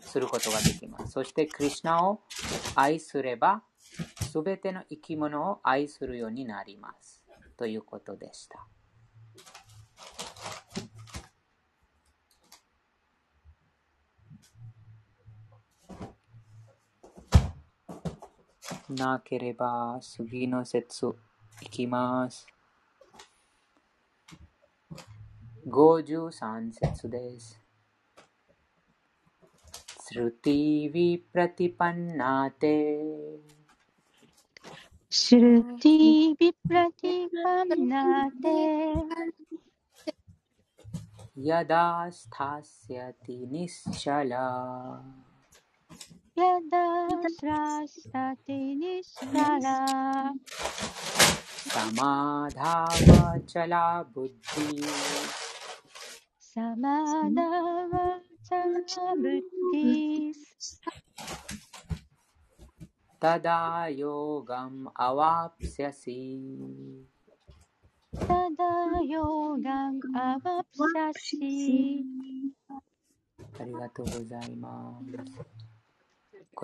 することができます。そして、クリスナを愛すれば、すべての生き物を愛するようになります。ということでした。なければ次の節いきます。गोजु सांसत्सुदेश श्रुति विप्रतिपन्नाते। श्रुति विप्रतिपन्नाते। यदा स्थास्यति निश्चला। यदा स्रास्तति निश्चला। समाधावचला Samadavatamabhutis. Tada yogam avapsyasi. Tada yogam avapsyasi. ありがとうございます。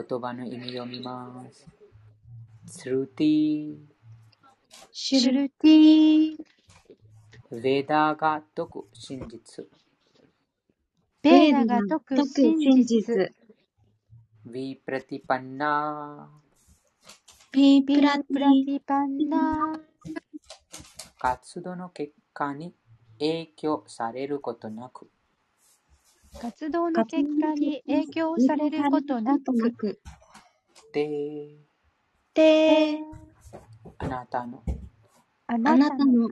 言葉の意味を見ます。スルーティー。シュルティー。ヴェダが説く真実。ベーダが説く真実。ヴィプラティパンナヴィプラティパンナ活動の結果に影響されることなく。活動の結果に影響されることなく。で、で、あなたの、ああなたの、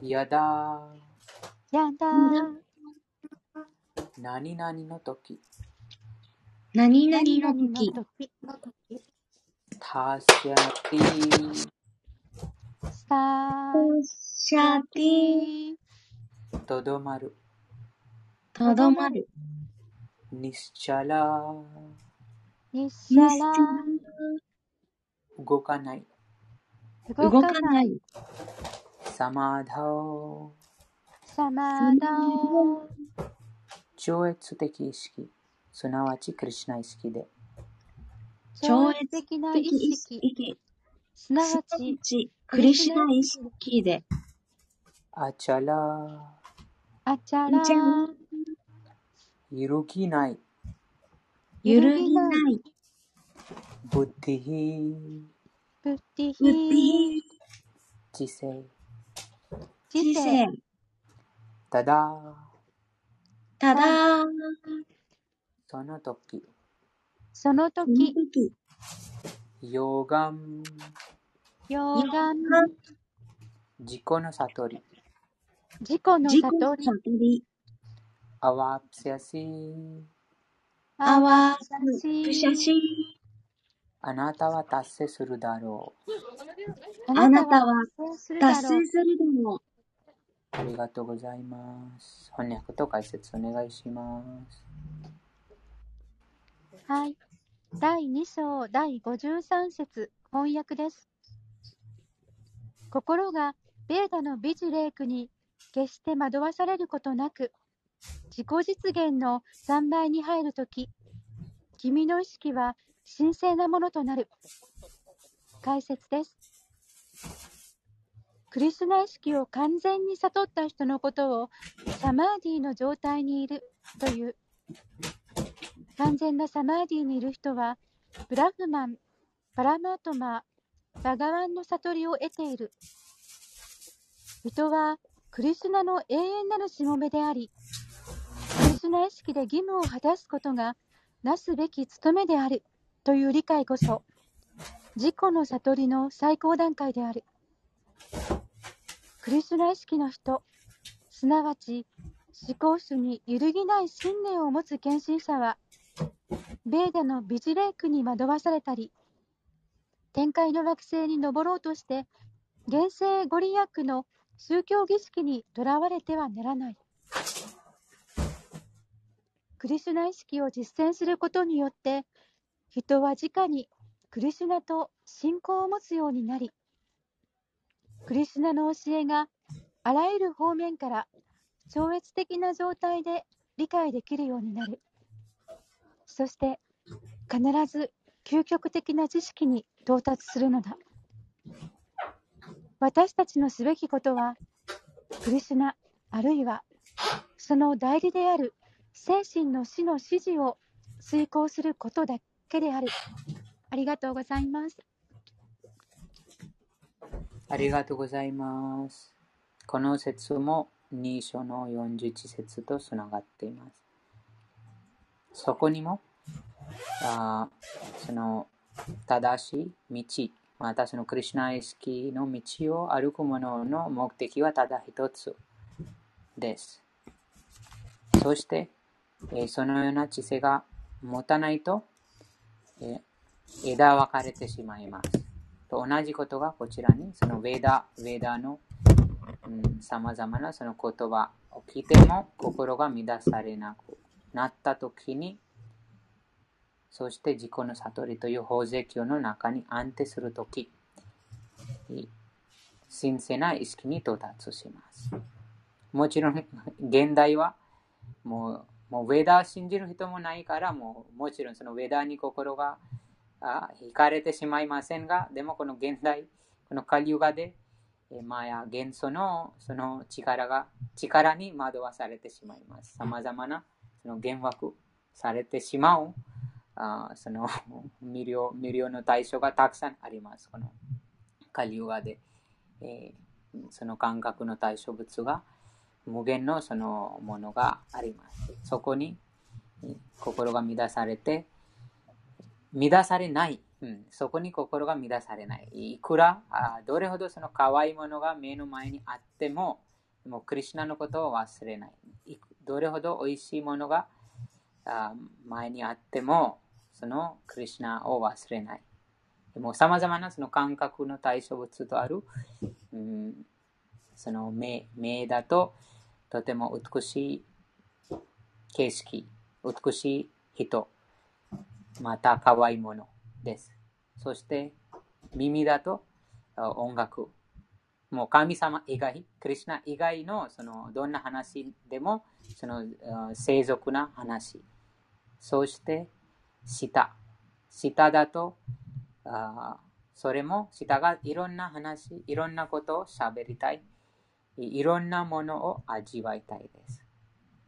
やだ、やだ、何々の時、何々の時、たしゃて、さしゃて、とどまる。とどまる。ニスチャラニシャラ動かない。動かない。サマダオサマダオ超越的意識、すなわちクリシナ意識で。超越的な意識、すなわちクリシナ意識で。アチャラアチャラ揺るぎない。揺るぎない。ブッディヒブッディヒ知性。知性。ただ。ただ。その時。その時。ヨガン。ヨガン。自己の悟り。自己の悟り。アワプシャシアワプシャシあなたは達成するだろう。あなたは達成するだろう。ありがとうございます。翻訳と解説お願いします。はい。第2章第53節翻訳です。心がベーダの美ジレークに決して惑わされることなく、自己実現の三倍に入るとき、君の意識は神聖なものとなる。解説です。クリスナ意識を完全に悟った人のことをサマーディの状態にいるという。完全なサマーディにいる人は、ブラフマン、パラマートマー、バガワンの悟りを得ている。人はクリスナの永遠なるしもべでありクリ、スナ意識で義務を果たすことがなすべき務めであるという理解こそ、自己の悟りの最高段階である。クリスナ意識の人、すなわち思考主に揺るぎない信念を持つ献身者は、ベーダのビジレークに惑わされたり、天界の惑星に登ろうとして、現世ご利益の宗教儀式にとらわれてはならない。クリシュナ意識を実践することによって、人は直にクリシュナと信仰を持つようになり、クリシュナの教えがあらゆる方面から超越的な状態で理解できるようになる。そして必ず究極的な知識に到達するのだ。私たちのすべきことは、クリシュナあるいはその代理である精神の死の指示を遂行することだけである。ありがとうございます。ありがとうございます。この説も2章の41節とつながっています。そこにも、あその正しい道、またそのクリュナ意識の道を歩く者の目的はただ一つです。そして、えそのような知性が持たないと、え枝分かれてしまいます。と同じことがこちらに、そのウェーダ、ウェダのさまざまなその言葉を聞いても心が乱されなくなったときに、そして自己の悟りという法税教の中に安定するとき、神聖な意識に到達します。もちろん、(laughs) 現代はもう、もうウェダー信じる人もないから、もうもちろんそのウェダに心が惹かれてしまいませんが、でもこの現代、このカリュガで、マヤ元素のその力が、力に惑わされてしまいます。さまざまなその幻惑されてしまう、あその無料無料の対象がたくさんあります。このカリュガで、えー、その感覚の対象物が無限のそのものがあります。そこに心が乱されて、乱されない、うん、そこに心が乱されない。いくらあどれほどその可愛いものが目の前にあっても、もうクリュナのことを忘れない。どれほど美味しいものがあ前にあっても、そのクリュナを忘れない。もう様々なその感覚の対象物とある、うん、その目目だととても美しい景色、美しい人、また可愛いものです。そして耳だと音楽。もう神様以外、クリュナ以外のそのどんな話でもその生俗な話。そして舌。舌だとそれも舌がいろんな話、いろんなことを喋りたい。いろんなものを味わいたいです。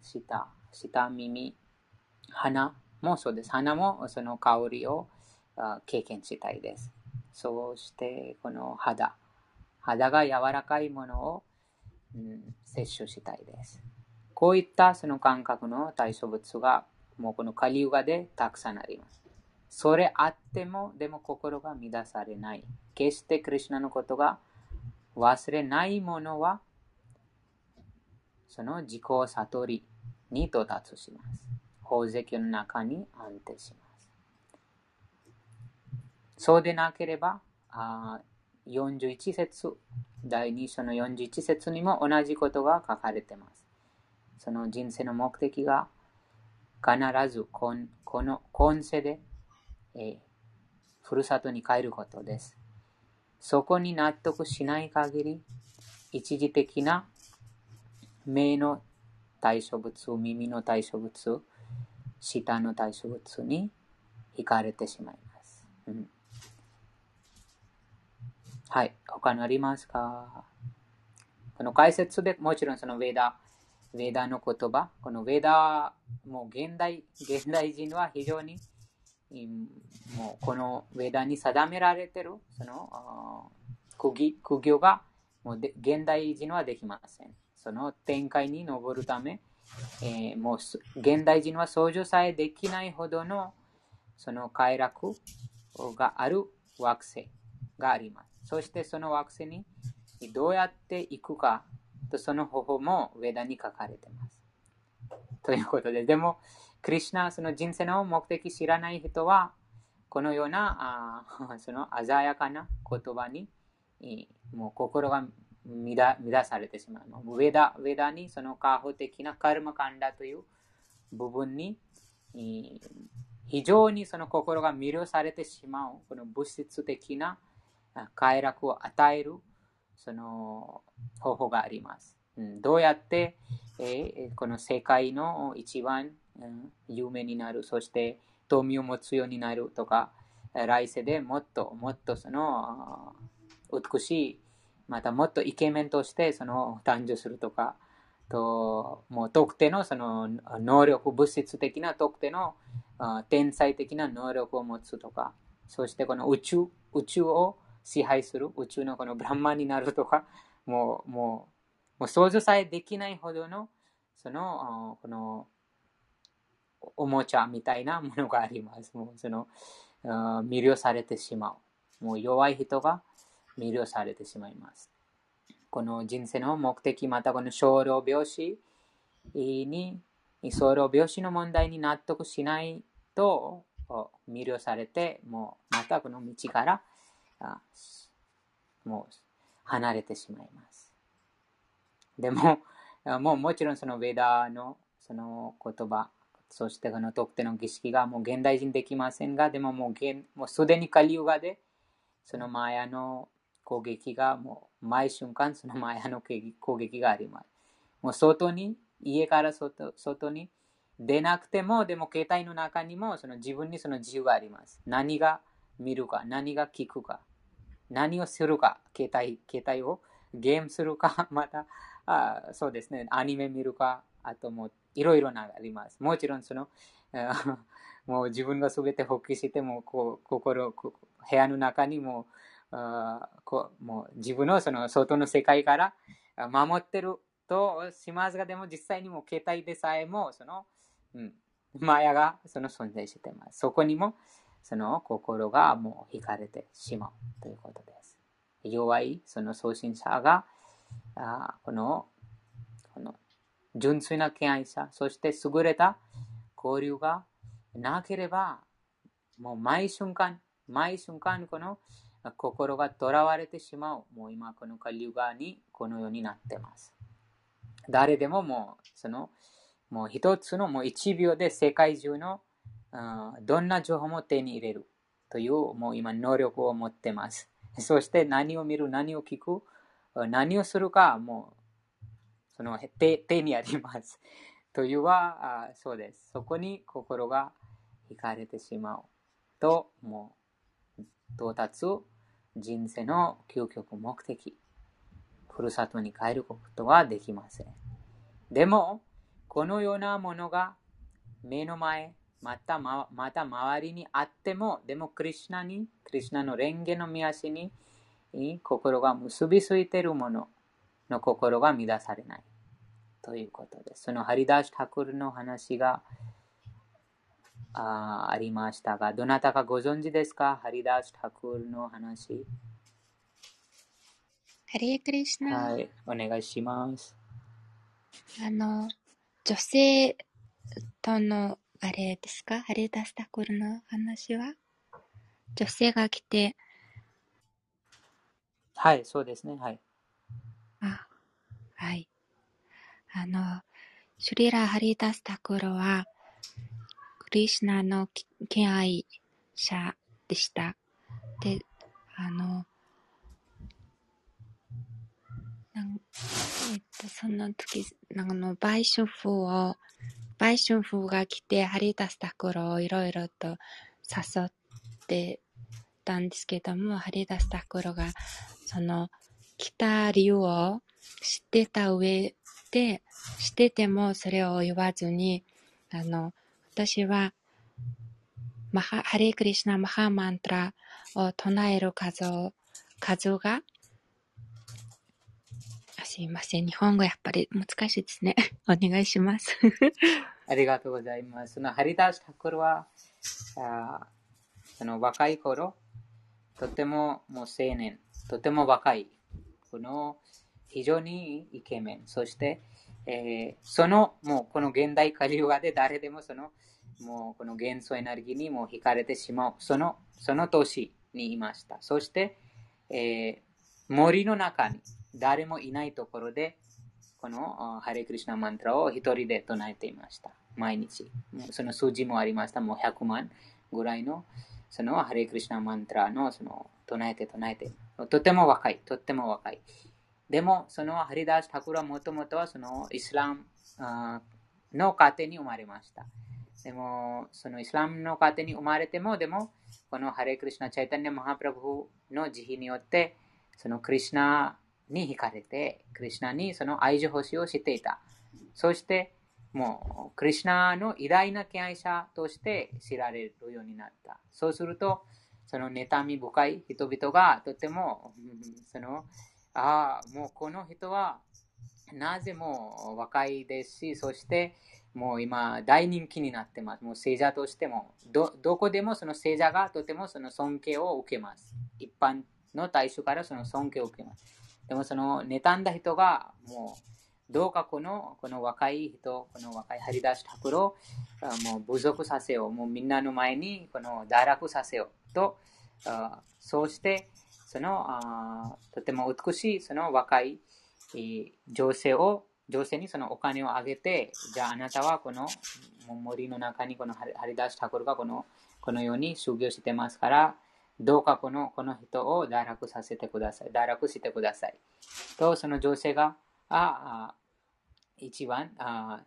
舌、舌、耳、鼻もそうです。鼻もその香りを経験したいです。そうしてこの肌。肌が柔らかいものを、うん、摂取したいです。こういったその感覚の対象物がもうこのカリウガでたくさんあります。それあっても、でも心が乱されない。決してクリュナのことが忘れないものは、その自己悟りに到達します。宝石の中に安定します。そうでなければ、あ41節、第2章の41節にも同じことが書かれています。その人生の目的が必ずこの今世で、えー、ふるさとに帰ることです。そこに納得しない限り、一時的な目の対象物、耳の対象物、舌の対象物に惹かれてしまいます。うん、はい。他にありますか？この解説でもちろんそのウェーダ、ウェダの言葉、このウェーダ、もう現代、現代人は非常に、もうこのウェダに定められてる、その苦苦行がもうで現代人はできません。その展開に登るため、えー、もう現代人は相乗さえできないほどのその快楽がある惑星があります。そしてその惑星にどうやって行くかとその方法もウェダに書かれています。ということで、でも、クリュナ、その人生の目的知らない人は、このようなあ (laughs) その鮮やかな言葉にもう心が乱乱されてしまう。ウェダウェダにその過保的なカルマカンダという部分に非常にその心が魅了されてしまうこの物質的な快楽を与えるその方法があります。どうやって、えー、この世界の一番、うん、有名になる、そして富を持つようになるとか、来世でもっともっとその美しいまたもっとイケメンとしてその誕生するとか、ともう特定のその能力、物質的な特定の天才的な能力を持つとか、そしてこの宇宙、宇宙を支配する、宇宙のこのブランマになるとか、もう、もう、もう想像さえできないほどの、その、この、おもちゃみたいなものがあります。もうその、魅了されてしまう。もう弱い人が魅了されてしまいます。この人生の目的、またこの小老病死に、小老病死の問題に納得しないと魅了されて、もうまたこの道からもう離れてしまいます。でも、もうもちろんそのウェダーのその言葉、そしてこの特定の儀式がもう現代人できませんが、でももうもうすでにカリウガで、そのマヤの攻撃がもう毎瞬間そのマヤの攻撃があります。もう外に、家から外外に出なくても、でも携帯の中にもその自分にその自由があります。何が見るか、何が聞くか、何をするか、携帯携帯をゲームするか、(laughs) またあそうですね、アニメ見るか、あともいろいろなあります。もちろんその、(laughs) もう自分がすべて放棄しても、こう心、部屋の中にもこうもう自分のその外の世界から守ってるとしますが、でも実際にも携帯でさえも、その、うん、マヤがその存在してます。そこにも、その心がもう惹かれてしまうということです。弱いその送信者が、あこの、この純粋な敬愛者、そして優れた交流がなければ、もう毎瞬間、毎瞬間この心が囚われてしまう。もう今このカリュガにこのようになってます。誰でももうそのもう一つのもう1秒で世界中のどんな情報も手に入れるというもう今能力を持ってます。そして何を見る、何を聞く、何をするかもうその手手にあります。というは、そうです。そこに心が惹かれてしまうと、もう到達、人生の究極目的、ふるさとに帰ることはできません。でも、このようなものが目の前、またまた周りにあっても、でもクリュナに、クリュナの蓮華の見足に心が結びついているものの心が乱されない。ということです。そのハリダーシ・タクルの話があありましたが、どなたかご存知ですか？ハリダーシ・タクルの話。ハリエクリシナ。はい、お願いします。あの、女性とのあれですか？ハリダーシ・タクルの話は？女性が来て、はい、そうですね。はい。あ、はい。あの、シュリラ・ハリダスタクロは、クリシナの敬愛者でした。で、あの、なんえっと、その時、あの、売春婦を、売春婦が来て、ハリダスタクロをいろいろと誘ってたんですけども、ハリダスタクロが、その、来た理由を知ってた上で、しててもそれを言わずに、あの、私は、マハ、ハレクリシナマハマントラを唱える数を、数が、すいません。日本語やっぱり難しいですね。(laughs) お願いします。(laughs) ありがとうございます。そのハリダーシ・タクルは、あその若い頃、とてももう青年、とても若い、この非常にイケメン。そして、えー、その、もうこの現代カリウガで誰でもその、もうこの元素エネルギーにも惹かれてしまう。その、その年にいました。そして、えー、森の中に誰もいないところで、このハレクリシナマントラを一人で唱えていました。毎日。その数字もありました。もう100万ぐらいの、そのハレクリシナマントラのその唱えて唱えて。とても若い。とても若い。でも、そのハリダーシ・タクラもともとはそのイスラムの家庭に生まれました。でも、そのイスラムの家庭に生まれても、でも、このハレクリシナ・チャイタンニャ・マハプラブの慈悲によって、そのクリシナに惹かれて、クリシナにその愛情欲しをしていた。そして、もう、クリシナの偉大な敬愛者として知られるようになった。そうすると、その妬み深い人々がとても、その、ああ、もうこの人はなぜも若いですし、そしてもう今大人気になってます。もう聖者としても、どどこでもその聖者がとてもその尊敬を受けます。一般の大衆からその尊敬を受けます。でもその妬んだ人がもうどうかこのこの若い人、この若いハリダシタクロもう部族させよう。もうみんなの前にこの堕落させようと、あそうしてそのあとても美しいその若い女性を女性にそのお金をあげて、じゃああなたはこの森の中にこのハリダシタクルがこのこのように修行してますから、どうかこのこの人を堕落させてください。堕落してください。と、その女性が、ああ、一番あ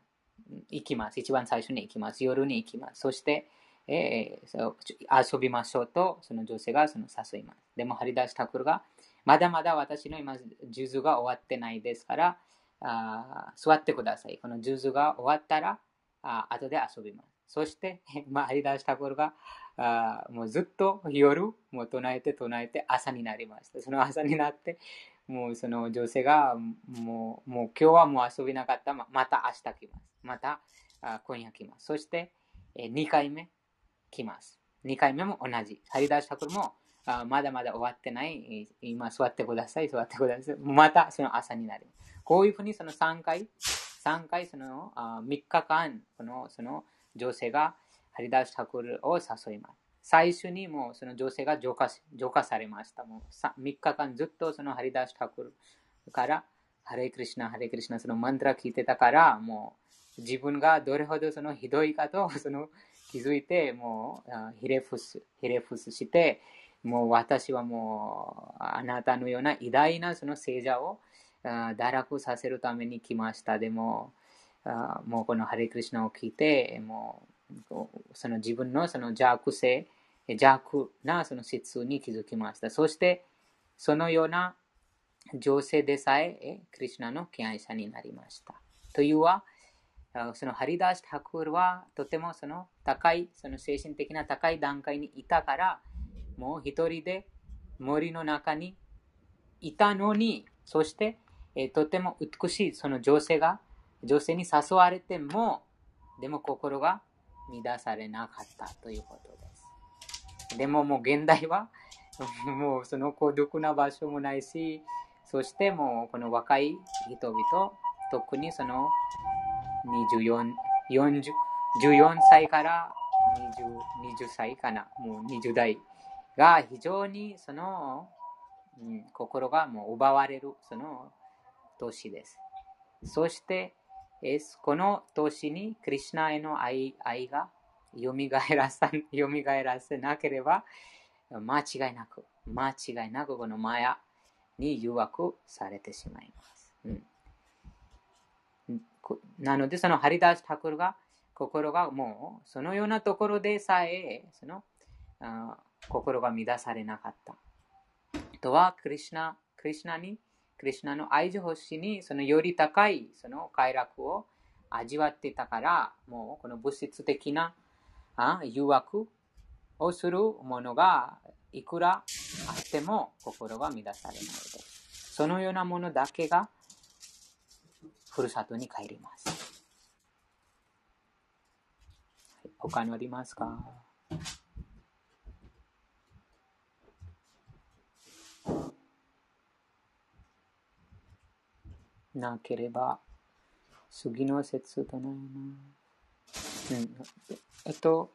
行きます。一番最初に行きます。夜に行きます。そして、えー、遊びましょうと、その女性がその誘います。でも、ハリダシタクルが、まだまだ私の今、ジュズが終わってないですから、あ座ってください。このジュズが終わったら、あ後で遊びます。そして、(laughs) まあ、ハリダシタクルが、あもうずっと夜、もう唱えて唱えて朝になりました。その朝になって、もうその女性が、もう、もう今日はもう遊びなかった。ままた明日来ます。またあ今夜来ます。そして、え2回目来ます。2回目も同じ。張り出した頃もあまだまだ終わってない。今座ってください。座ってください。またその朝になります。こういうふうにその3回、3回そのあ3日間、このその女性がハリダシタクルを誘います。最初にもうその女性が浄化浄化されました。もう3日間ずっとそのハリダシタクルからハレクリシナ、ハレクリシナ、そのマントラ聞いてたから、もう自分がどれほどそのひどいかとその気づいて、もうひれ伏す、ひれ伏すして、もう私はもうあなたのような偉大なその聖者を堕落させるために来ました。でも、もうこのハレクリシナを聞いて、もうその自分のその邪悪性、邪悪なその質に気づきました。そして、そのような女性でさえ、クリュナの敬愛者になりました。というは、そのハリダーシ・タクールはとてもその高い、その精神的な高い段階にいたから、もう一人で森の中にいたのに、そして、えとても美しいその女性が、女性に誘われても、でも心が乱されなかったということです。でももう現代は、(laughs) もうその孤独な場所もないし、そしてもうこの若い人々、特にその24、40 14歳から20 20歳かな、もう20代が非常にその、うん、心がもう奪われるその年です。そして、この年にクリュナへの愛愛が蘇らさ (laughs) 蘇らせなければ、間違いなく、間違いなくこのマヤに誘惑されてしまいます。うんなので、そのハリダーシ・タクルが心がもうそのようなところでさえそのあ心が乱されなかった。とは、クリシナ、クリシナにクリュナの愛情星にそのより高いその快楽を味わってたから、もうこの物質的なあ誘惑をするものがいくらあっても心が乱されないです。そのようなものだけがふるさとに帰ります。他にありますかなければ、次の説とないな。うん。えっと、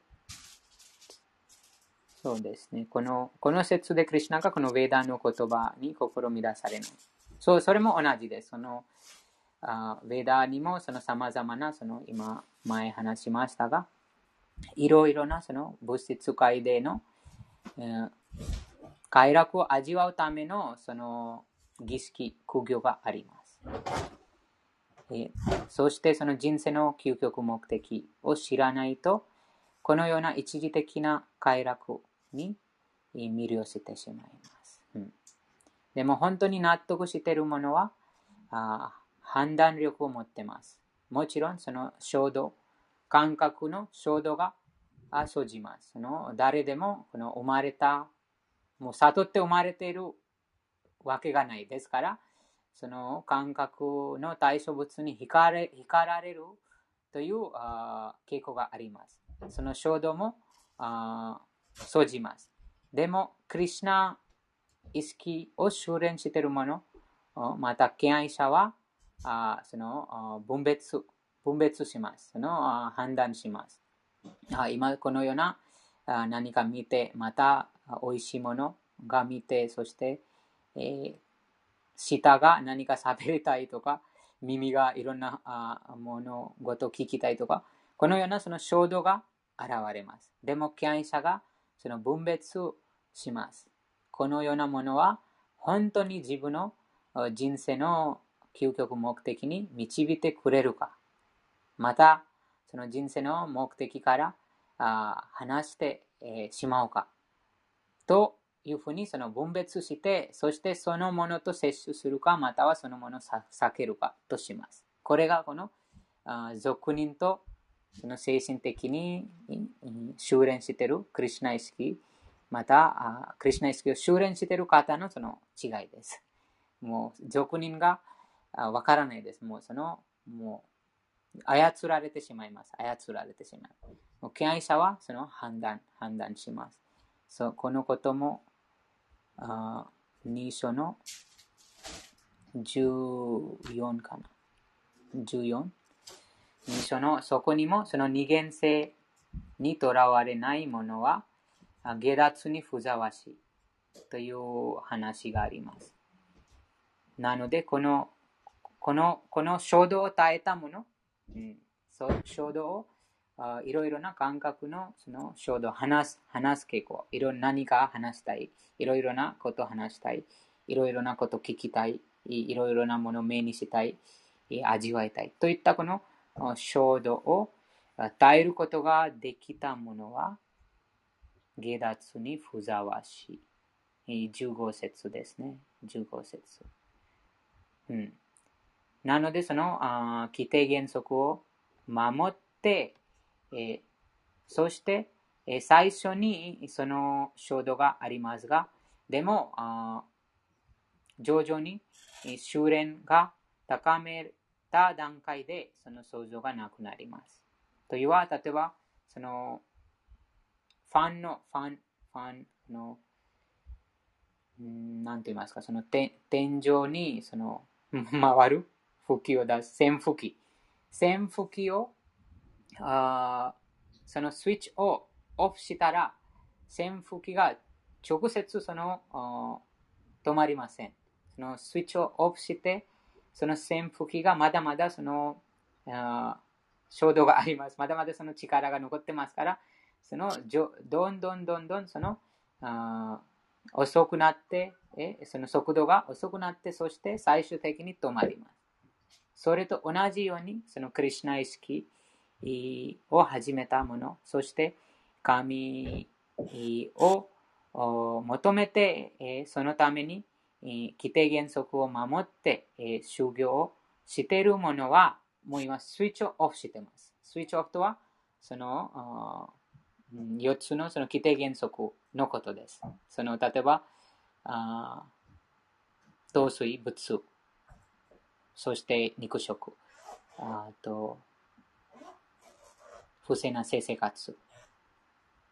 そうですね。この、この説でクリュナがこのヴェーダの言葉に心乱されない。そう、それも同じです。その、あヴェーダにもその様々な、その今前話しましたが、いろいろなその物質界での、えー、快楽を味わうためのその儀式、苦行があります。そしてその人生の究極目的を知らないと、このような一時的な快楽に魅了してしまいます。うん、でも本当に納得しているものはあ判断力を持ってます。もちろんその衝動、感覚の衝動が生じます。その誰でもこの生まれたもう悟って生まれているわけがないですから、その感覚の対象物に惹かれ惹かられるというあ傾向があります。その衝動もあ生じます。でも、クリュナ意識を修練しているもの、また、敬愛者はあその分別分別します。その判断します。あ今このような何か見て、また美味しいものが見て、そして、えー、舌が何か喋りたいとか、耳がいろんなものごと聞きたいとか、このようなその衝動が現れます。でも、敬愛者がその分別します。このようなものは本当に自分の人生の究極目的に導いてくれるか、またその人生の目的から離してしまうか、というふうにその分別して、そしてそのものと摂取するか、またはそのものを避けるかとします。これがこの俗人とその精神的に修練しているクリュナ意識、また、クリュナ意識を修練している方のその違いです。もう、俗人がわからないです。もう、その、もう、操られてしまいます。操られてしまう。もう敬愛者はその判断、判断します。そうこのことも、あ2章の14かな。14。2章のそこにもその二元性にとらわれないものは下脱にふざわしいという話があります。なので、この、この、この衝動を耐えたもの、うん、そう衝動をあいろいろな感覚のその衝動を話す、話す傾向、いろ何か話したい、いろいろなことを話したい、いろいろなことを聞きたい、いろいろなものを目にしたい、味わいたいといったこの衝動を耐えることができたものは、下脱にふざわしい。15節ですね。15節。うん。なので、そのあ規定原則を守って、え、そして、え、最初にその衝動がありますが、でも、あ徐々に修練が高めた段階でその想像がなくなります。というは、例えば、その、ファンの、ファン、ファンの、なんて言いますか、その天井にその (laughs) 回る吹きを出す、扇風機。扇風機をあそのスイッチをオフしたら、扇風機が直接その止まりません。そのスイッチをオフして、その扇風機がまだまだその衝動があります。まだまだその力が残ってますから、そのどんどんどんどんその遅くなって、えその速度が遅くなって、そして最終的に止まります。それと同じように、そのクリュナ意識を始めたもの、そして神を求めて、そのために規定原則を守って修行をしているものは、もう今スイッチオフしてます。スイッチオフとは、その4つのその規定原則のことです。その例えば、あ糖水、物、そして肉食、あと不正な性生活。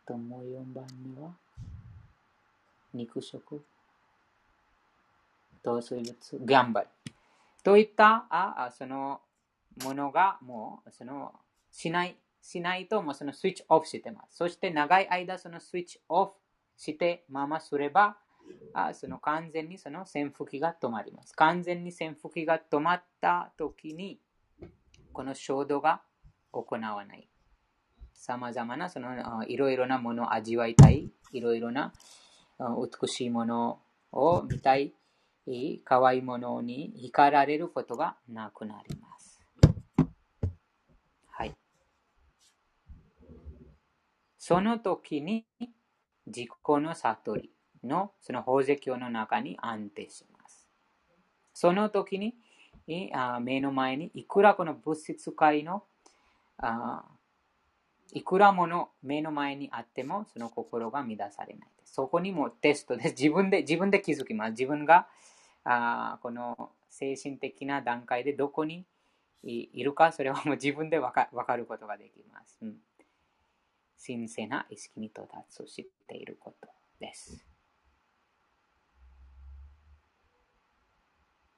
ともう4番目は、肉食、糖水物、ギャンバル。といった？あそのものがもうそのしないしないともうそのスイッチオフしてます。そして長い間そのスイッチオフしてまますればあその完全にその潜伏機が止まります。完全に潜伏機が止まった時にこの衝動が行わない。さまざまなそのいろいろなものを味わいたい、いろいろな美しいものを見たい、可愛いものに惹かられることがなくなります。はいその時に自己の悟りのその宝石の中に安定します。その時に目の前にいくらこの物質界のあいくらもの目の前にあっても、その心が乱されない。そこにもテストです。自分で、自分で気づきます。自分が、あこの精神的な段階でどこにいるか、それはもう (laughs) 自分でわかかることができます、うん。神聖な意識に到達していることです。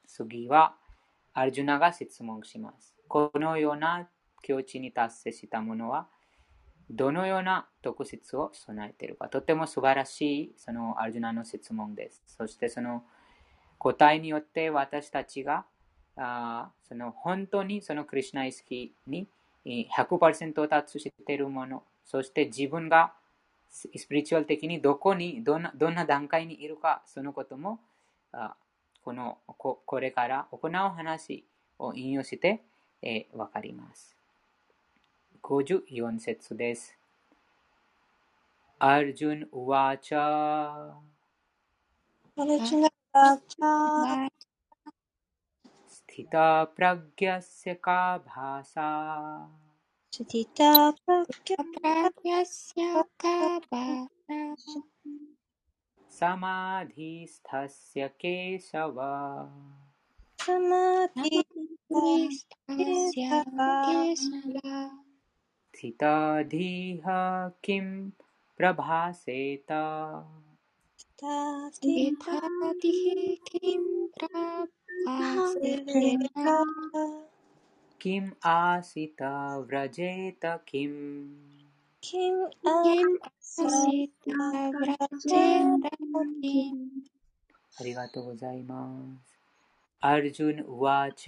次は、アルジュナが質問します。このような境地に達成した者は、どのような特質を備えているか。とても素晴らしいそのアルジュナの質問です。そしてその答えによって私たちがあその本当にそのクリュナ意識に100%達しているもの、そして自分がスピリチュアル的にどこにどんなどんな段階にいるか、そのこともあこのここれから行う話を引用して、えー、わかります。54節です。アルジュン・ウワチャアルジュナ・ウワチャスティタ・プラギャセカ・バーサスティタ・プラギャセカ・バーササマディスタスヤケーシャワサマディスタスヤケーシャワ स्थिताधीह किं प्रभासेत? किम् व्रजेत किम् हरिगातो अर्जुन उवाच।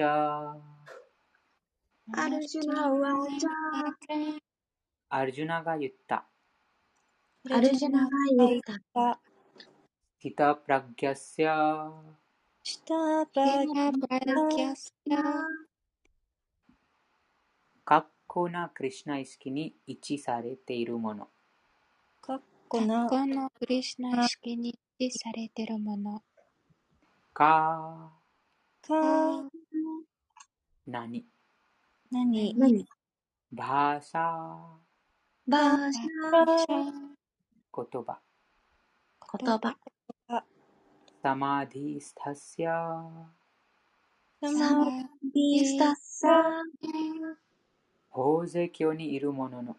アルジュナはじゃアルジュナが言った。アルジュナが言った。ヒタプラギャスヤシタプラギャスヤ格好なクリシナ意識に位置されているもの。格好なクリシナ意識に位置されているもの。かか何何？何？バーサバーー。言葉。言葉。サマディスタスヤサマディスタスヤ宝石教にいるものの。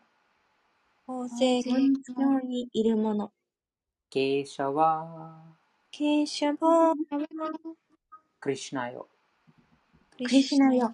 宝石教にいるもの。ケーシャワケーシャワクリシナよクリシナよ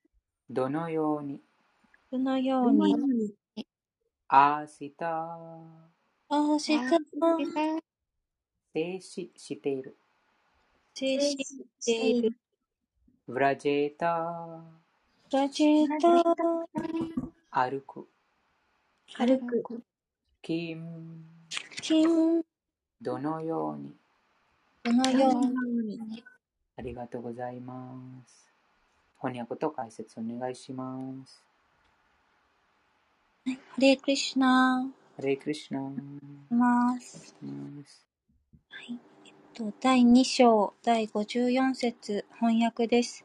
どのように？どのように？あした。あした。静止している。静止している。ブラジェータ。ブラジェータ。歩く。歩く。キン。キン。どのように？どのように？ありがとうございます。翻訳と解説お願いします。はい、ハレークリシュナハレークリシュナます。はい。えっと、第2章、第54節、翻訳です。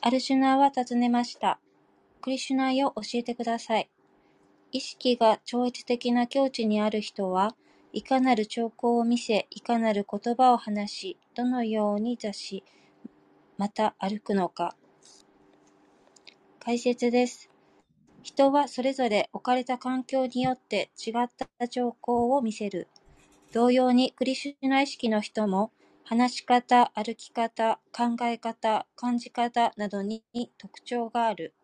アルシュナは尋ねました。クリシュナよ教えてください。意識が超越的な境地にある人は、いかなる兆候を見せ、いかなる言葉を話し、どのように座し、また歩くのか。解説です。人はそれぞれ置かれた環境によって違った兆候を見せる。同様にクリシュナ意識の人も話し方、歩き方、考え方、感じ方などに特徴がある。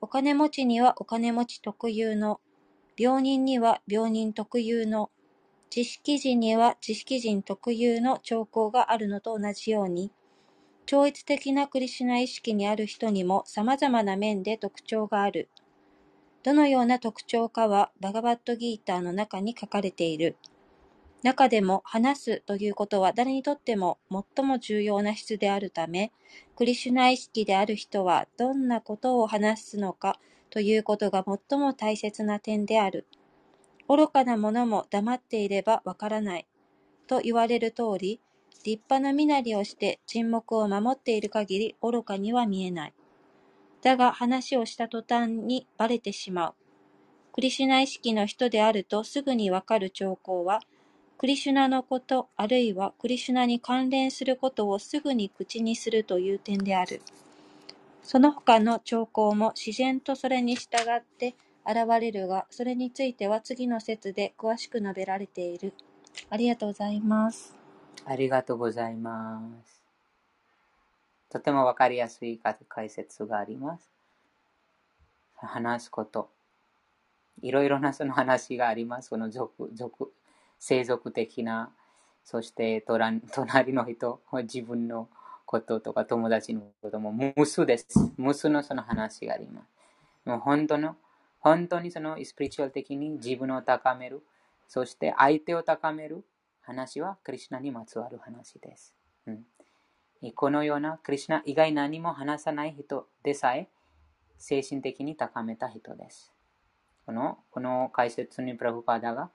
お金持ちにはお金持ち特有の、病人には病人特有の、知識人には知識人特有の兆候があるのと同じように、超越的なクリシュナ意識にある人にも様々な面で特徴がある。どのような特徴かはバガバットギーターの中に書かれている。中でも話すということは誰にとっても最も重要な質であるため、クリシュナ意識である人はどんなことを話すのかということが最も大切な点である。愚かな者も黙っていればわからない。と言われる通り、立派な身なりをして沈黙を守っている限り愚かには見えない。だが話をした途端にバレてしまう。クリシュナ意識の人であるとすぐにわかる兆候は、クリシュナのこと、あるいはクリシュナに関連することをすぐに口にするという点である。その他の兆候も自然とそれに従って現れるが、それについては次の説で詳しく述べられている。ありがとうございます。ありがとうございます。とてもわかりやすい解説があります。話すこと。いろいろなその話があります。その属、属、生族的な、そして隣の人、自分のこととか友達のことも無数です。無数のその話があります。もう本当の、本当にそのスピリチュアル的に自分を高める、そして相手を高める話はクリュナにまつわる話です。うん、このようなクリュナ以外何も話さない人でさえ精神的に高めた人です。このこの解説にプラグパーダが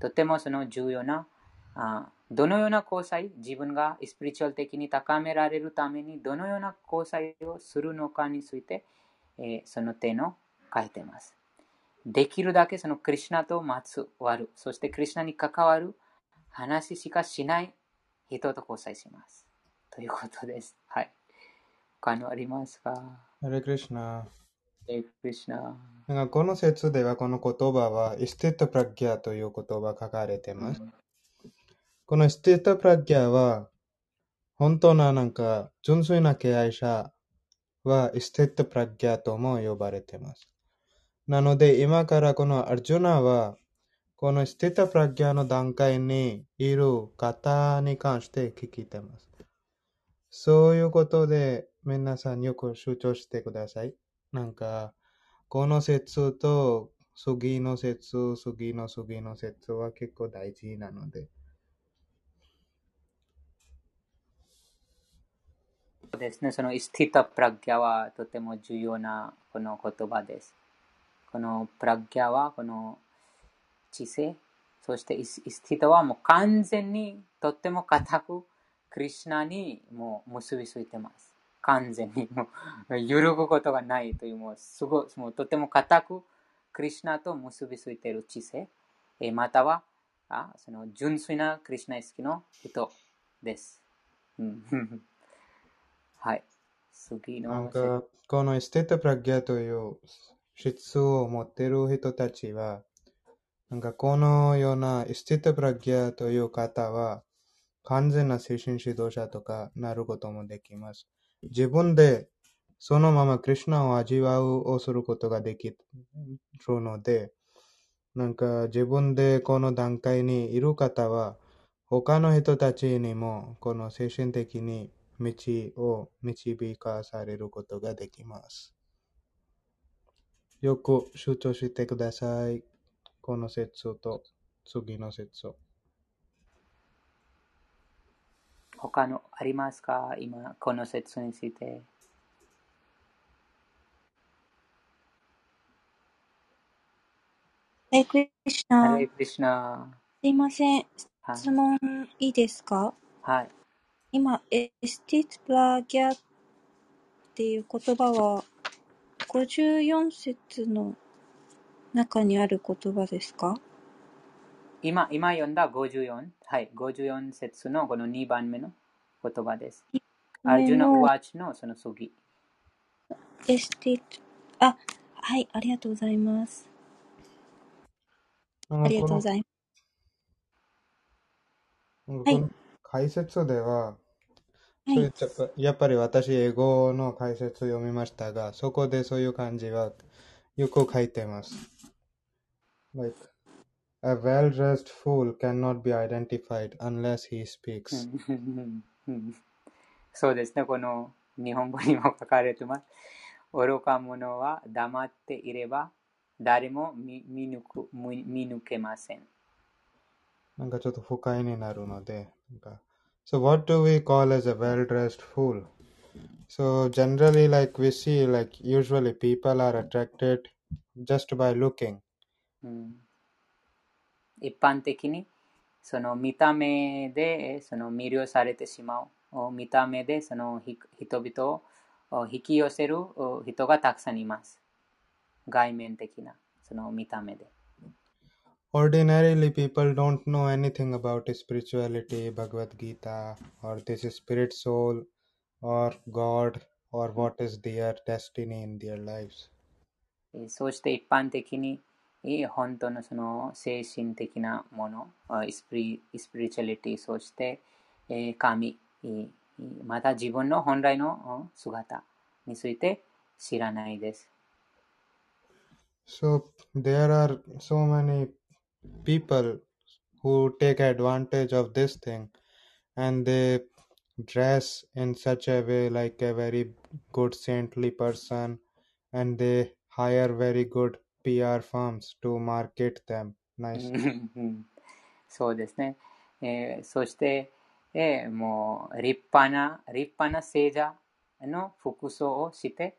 とてもその重要なあどのような交際、自分がスピリチュアル的に高められるためにどのような交際をするのかについて、えー、その点を書いています。できるだけそのクリュナとまつわる、そしてクリュナに関わる話しかしない人と交際します。ということです。はい。他のありますか？ハレクリシナ。レクリシナ。この説ではこの言葉は、イスティットプラギアという言葉が書かれています。このイスティットプラギアは、本当ななんか純粋な敬愛者はイスティットプラギアとも呼ばれています。なので今からこのアルジュナはこのスティタプラギアの段階にいる方に関して聞いてます。そういうことで皆さんよく主張してください。なんか、この説と次の説、次の次の説は結構大事なので。そうですね、そのスティタプラギャはとても重要なこの言葉です。このプラギャはこの知性、そしてイスティタはもう完全にとっても固くクリシナにもう結びついてます。完全にもう揺るぐことがないというもうすごもうとても固くクリュナと結びついてる知性、えまたはあその純粋なクリュナ意識の人です。(laughs) はい。次の。なんか、このイステートプラギャという質を持っている人たちは、なんかこのようなステートプラギャという方は、完全な精神指導者とかなることもできます。自分でそのままクリュナを味わうをすることができるので、なんか自分でこの段階にいる方は、他の人たちにもこの精神的に道を導かされることができます。よく主張してください。この説と次の説。他のありますか？今、この説について。ハレクリシナ。ハレクリシナ。すいません。質問いいですか？はい。今、エスティツプラギャっていう言葉は、54節の中にある言葉ですか？今、今読んだ54、はい、54節のこの2番目の言葉です。アルジュナ・ウワーチのその次。エスティあ、はい、ありがとうございます。ありがとうございます。はい。解説では、はい、やっぱり私、英語の解説を読みましたが、そこでそういう感じは よく書いてます。Like, A well-dressed fool cannot be identified unless he speaks. (laughs) そうですね、この日本語にも書かれてます。愚か者は黙っていれば 誰も見見抜く見見抜けません。なんかちょっと不快になるので、なんか So what do we call as a well-dressed fool? So generally like we see like usually people are attracted just by looking. うん一般的にその見た目でその魅了されてしまう。お見た目でそのひ人々をお引き寄せるお人がたくさんいます。外面的なその見た目で。 Ordinarily people don't know anything about spirituality, Bhagavad Gita, or this spirit soul, or God or what is their destiny in their lives. そうして一般的に本当のその精神的なもの、スピリチュアリティ、そして神、また自分の本来の姿について知らないです。So there are so many people who take advantage of this thing and they dress in such a way like a very good saintly person and they hire very good PR firms to market them う nicely. (laughs) んうんそうですね。えーそして、えーもう立派な、立派な聖者の服装をして、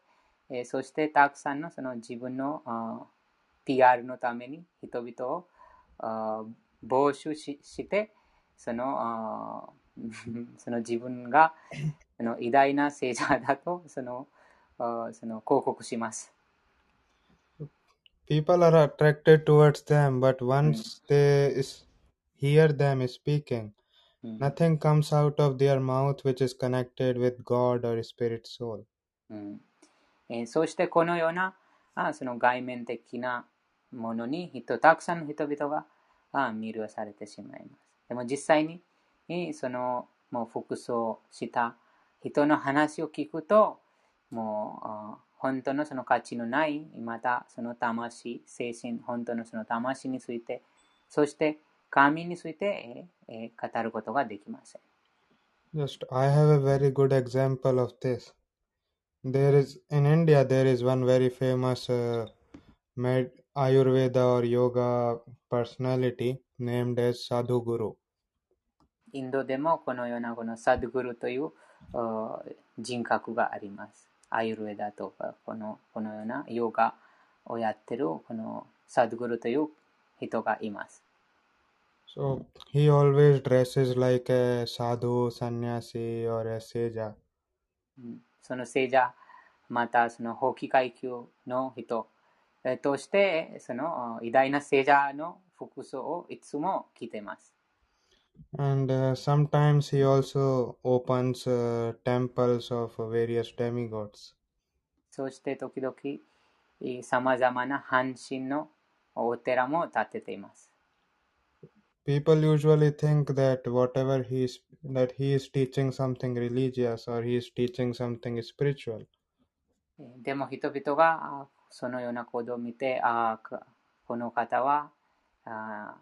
えーそしてたくさんのその自分のあー PR のために人々をあー募集しして、そのあー その自分がその偉大な聖者だとそのその広告します。People are attracted towards them, but うん once they hear them speaking, うん nothing comes out of their mouth which is connected with God or spirit soul. そしてこのようなあその外面的なものに人たくさんの人々があ魅了されてしまいます。でも実際にえーそのもう服装した人の話を聞くともう本当のその価値のないまたその魂、精神、本当のその魂についてそして神について、えー語ることができません。Just, I have a very good example of this. There is in India there is one very famous uh, med Ayurveda or yoga personality named as Sadhu Guru. インドでもこのようなこのサドゥグルというお人格があります。アイルウェダとかこのこのようなヨガをやってるこのサドゥグルという人がいます。So he always dresses like a sadhu, sannyasi, or a seja. うんその聖者、またその法規階級の人えとして、そのお偉大な聖者の服装をいつも着ています。and uh, sometimes he also opens uh, temples of uh, various demigods. そして時々さまざまな半身のお寺も建てています。People usually think that whatever he is that he is teaching something religious or he is teaching something spiritual. でも人々がそのような行動を見て、あこの方はあ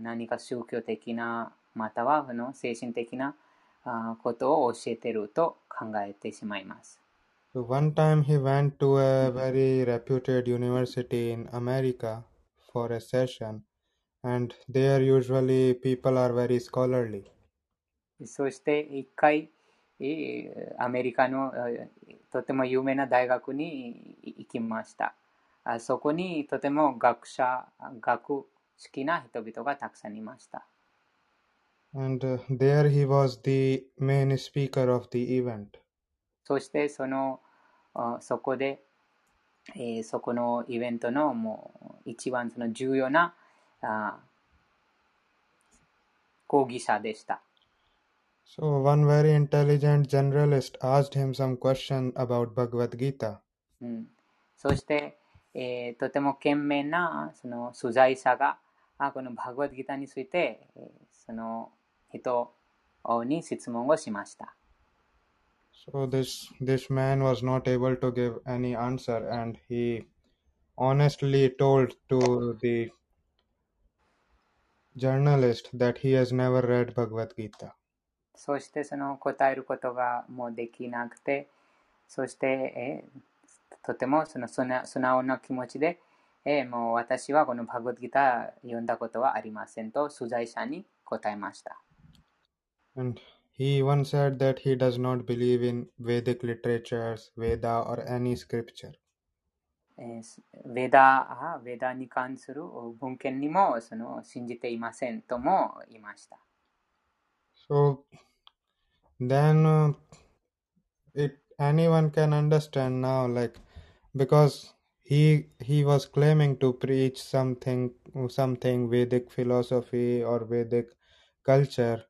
何か宗教的なまたはその精神的なあことを教えていると考えてしまいます。So one time he went to a very reputed university in America for a session, and there usually people are very scholarly. そして一回、えーアメリカのえーとても有名な大学に行きました。あそこにとても学者、学好きな人々がたくさんいました。And uh, there he was the main speaker of the event. そしてそのあそこで、えーそこのイベントのもう一番その重要なあ講義者でした。 So one very intelligent generalist asked him some question about Bhagavad Gita. うん、そして、えーとても賢明なその取材者があこのバグワッドギターについて、えーその 人に質問をしました。So this this man was not able to give any answer, and he honestly told to the journalist that he has never read Bhagavad Gita. そしてその答えることがもうできなくて、そして、えーとてもその素直な気持ちで、えー、もう私はこのバグギター読んだことはありませんと取材者に答えました。And he even said that he does not believe in Vedic literatures, Veda or any scripture. えー、ベダベダに関する文献にもその信じていませんとも言いました。So then uh, it anyone can understand now like because he he was claiming to preach something something Vedic philosophy or Vedic culture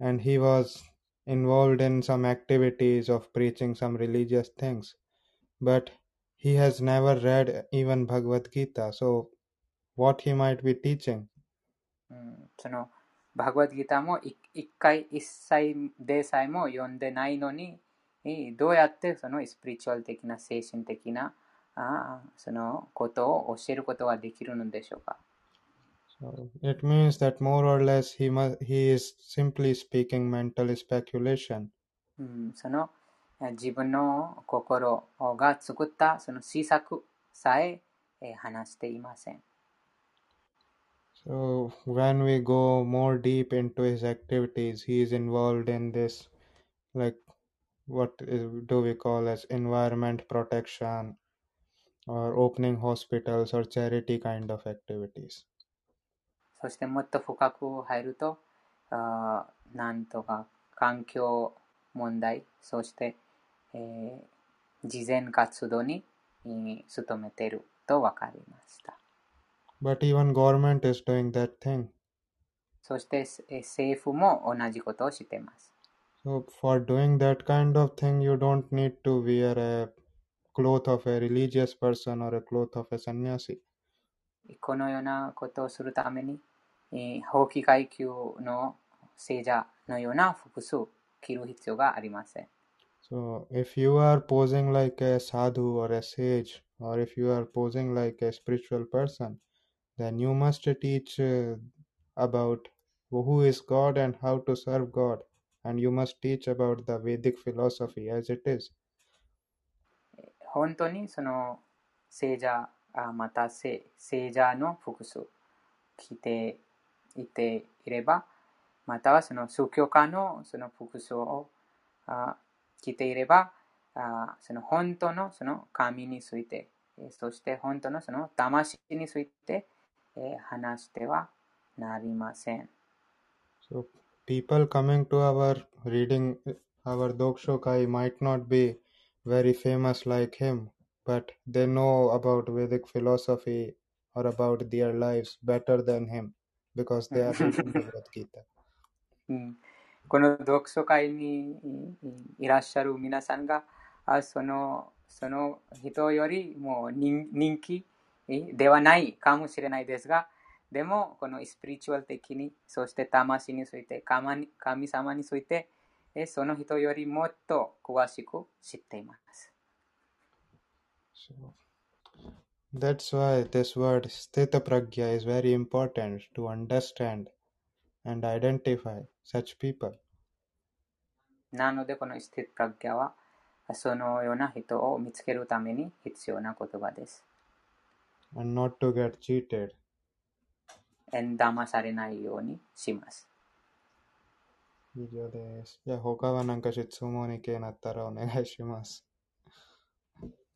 and he was involved in some activities of preaching some religious things but he has never read even Bhagavad Gita so what he might be teaching そのバグワッドギターも一回一切でさえも読んでないのにどうやってそのスピリチュアル的な精神的なあそのことを教えることができるのでしょうか So it means that more or less he must, he is simply speaking mental speculation. うん、その自分の心が作ったその施策さえ話していません。So when we go more deep into his activities, he is involved in this, like what is, do we call as environment protection or opening hospitals or charity kind of activities. そしてもっと深く入ると、あなんとか環境問題、そして、えー、事前活動に、えー、努めていると分かりました。But even government is doing that thing. そして、えー、政府も同じことをしています。So for doing that kind of thing, you don't need to wear a cloth of a religious person or a cloth of a sannyasi. このようなことをするために、えー、法規階級の聖者のような服装着る必要がありません。So, if you are posing like a sadhu or a sage, or if you are posing like a spiritual person, then you must teach uh, about who is God and how to serve God, and you must teach about the Vedic philosophy as it is. 本当にその聖者 あまた聖者の服装着ていていれば、またはその宗教家のその服装を着ていれば、あその本当のその神について、そして本当のその魂についてえ話してはなりません。So, people coming to our reading our Dokshokai might not be very famous like him, but they know about Vedic philosophy or about their lives better than him because they are reading Bhagavad Gita. この読書会にいらっしゃる皆さんが、そのその人よりも人気ではないかもしれないですが、でも、このスピリチュアル的に、そして魂について、神様について、その人よりもっと詳しく知っています。So, that's why this word Sthita Pragya is very important to understand and identify such people. なので、このスティップラギャは、そのような人を見つけるために必要な言葉です。And not to get cheated. 騙されないようにします。以上です。じゃあ他は何か質問に系なったらお願いします。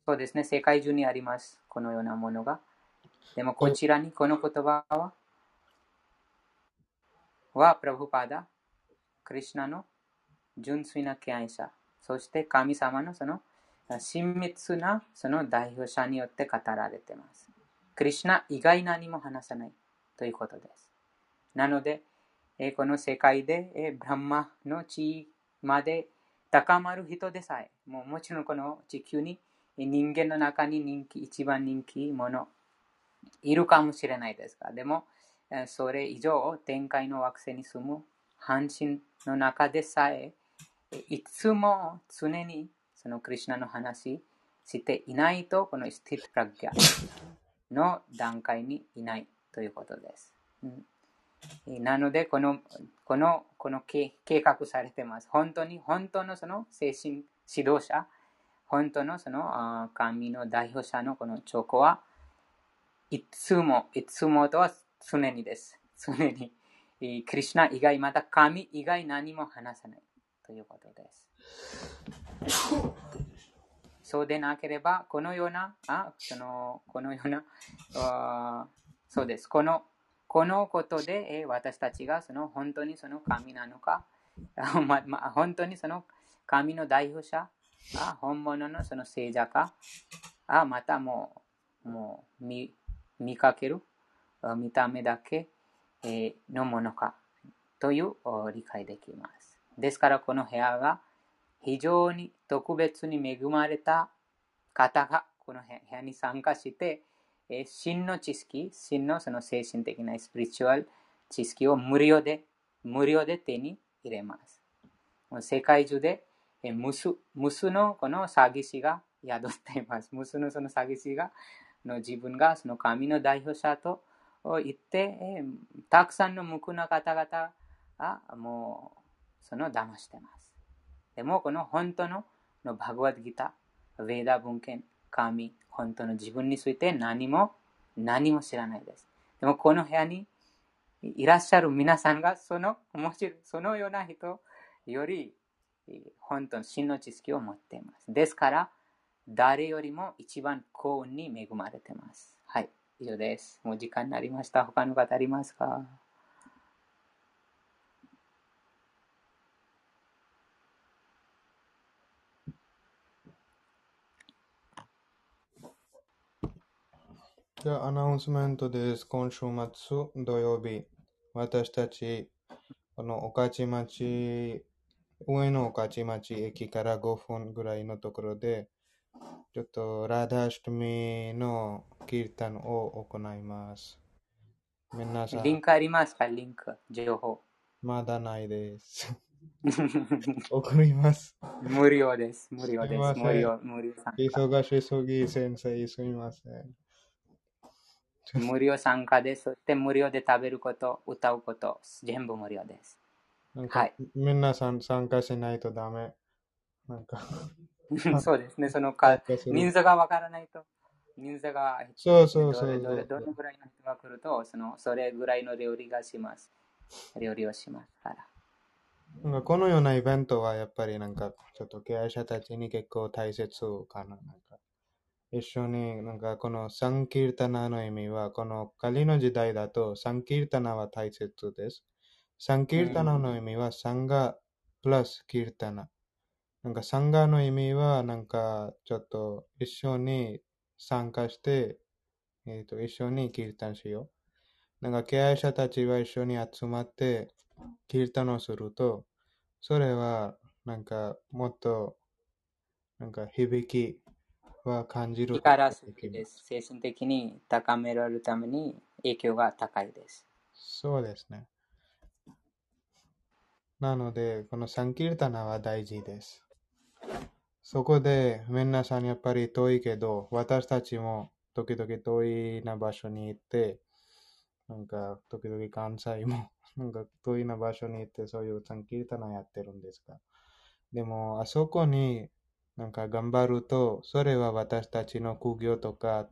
そうですね、世界中にあります。このようなものが。でもこちらにこの言葉は、はプラブパダ、クリシナの純粋な敬愛者、そして神様のその親密なその代表者によって語られています。クリシナ以外何も話さないということです。なので、えこの世界でえブランマの地位まで高まる人でさえ、もうもちろんこの地球に人間の中に人気、一番人気者いるかもしれないですが、でも、それ以上展開の惑星に住む半身の中でさえ、いつも常にそのクリュナの話していないと、このスティップラギャの段階にいないということです。うんなので、この、この、この計画されてます。本当に、本当のその精神指導者、本当のその神の代表者のこのチョコは、いつも、いつもとは常にです。常に。クリシナ以外、また神以外何も話さないということです。そうでなければ、このような、あそのこのようなあ、そうです。このこのことで、え私たちがその本当にその神なのか、まま本当にその神の代表者、あ本物のその聖者か、あまたもうもう見見かける？見た目だけ？のものか？という理解できます。ですからこの部屋が非常に特別に恵まれた方がこの部屋に参加して、真の知識、真のその精神的なスピリチュアル知識を無料で、無料で手に入れます。世界中でえ無数無数のこの詐欺師が宿っています。(laughs) 無数のその詐欺師がの自分がその神の代表者と言って、えたくさんの無垢な方々がもうその騙してます。でもこの本当ののバグワッドギター、ヴェーダー文献、神、本当の自分について何も何も知らないです。でもこの部屋にいらっしゃる皆さんがその、もちろそのような人より本当の真の知識を持っています。ですから、誰よりも一番幸運に恵まれています。はい、以上です。もう時間になりました。他の方ありますか？じゃあ、アナウンスメントです。今週末土曜日、私たち、この御徒町、上野御徒町駅から5分ぐらいのところで、ちょっとラダシュミのキータンを行います。皆さん。リンクありますか？リンク、情報。まだないです。(laughs) 送ります。無料です。無料です。無料、無料忙しすぎ、先生、すみません。無料参加です。そして無料で食べること、歌うこと、全部無料です。なんか、はい、皆さん参加しないとダメ。なんかそうですね、そのか人数がわからないと。人数がそうそうそうどれどれぐらいの人が来るとその、それぐらいの料理がします。料理をしますから。なんかこのようなイベントはやっぱりなんかちょっと経営者たちに結構大切かな。なんか一緒に、なんかこのサンキルタナの意味は、この仮の時代だとサンキルタナは大切です。サンキルタナの意味はサンガプラスキルタナ。なんかサンガの意味は、なんかちょっと一緒に参加して、えっ、ー、と、一緒にキルタンしよう。なんか経営者たちは一緒に集まってキルタンをすると、それはなんかもっとなんか響きは感じる。力です。精神的に高められるために影響が高いです。そうですね。なので、このサンキルタナは大事です。そこで、皆さんやっぱり遠いけど、私たちも時々遠いな場所に行って、なんか時々関西も (laughs) なんか遠いな場所に行ってそういうサンキルタナやってるんですが。でも、あそこになんか頑張ると、それは私たちの苦行とか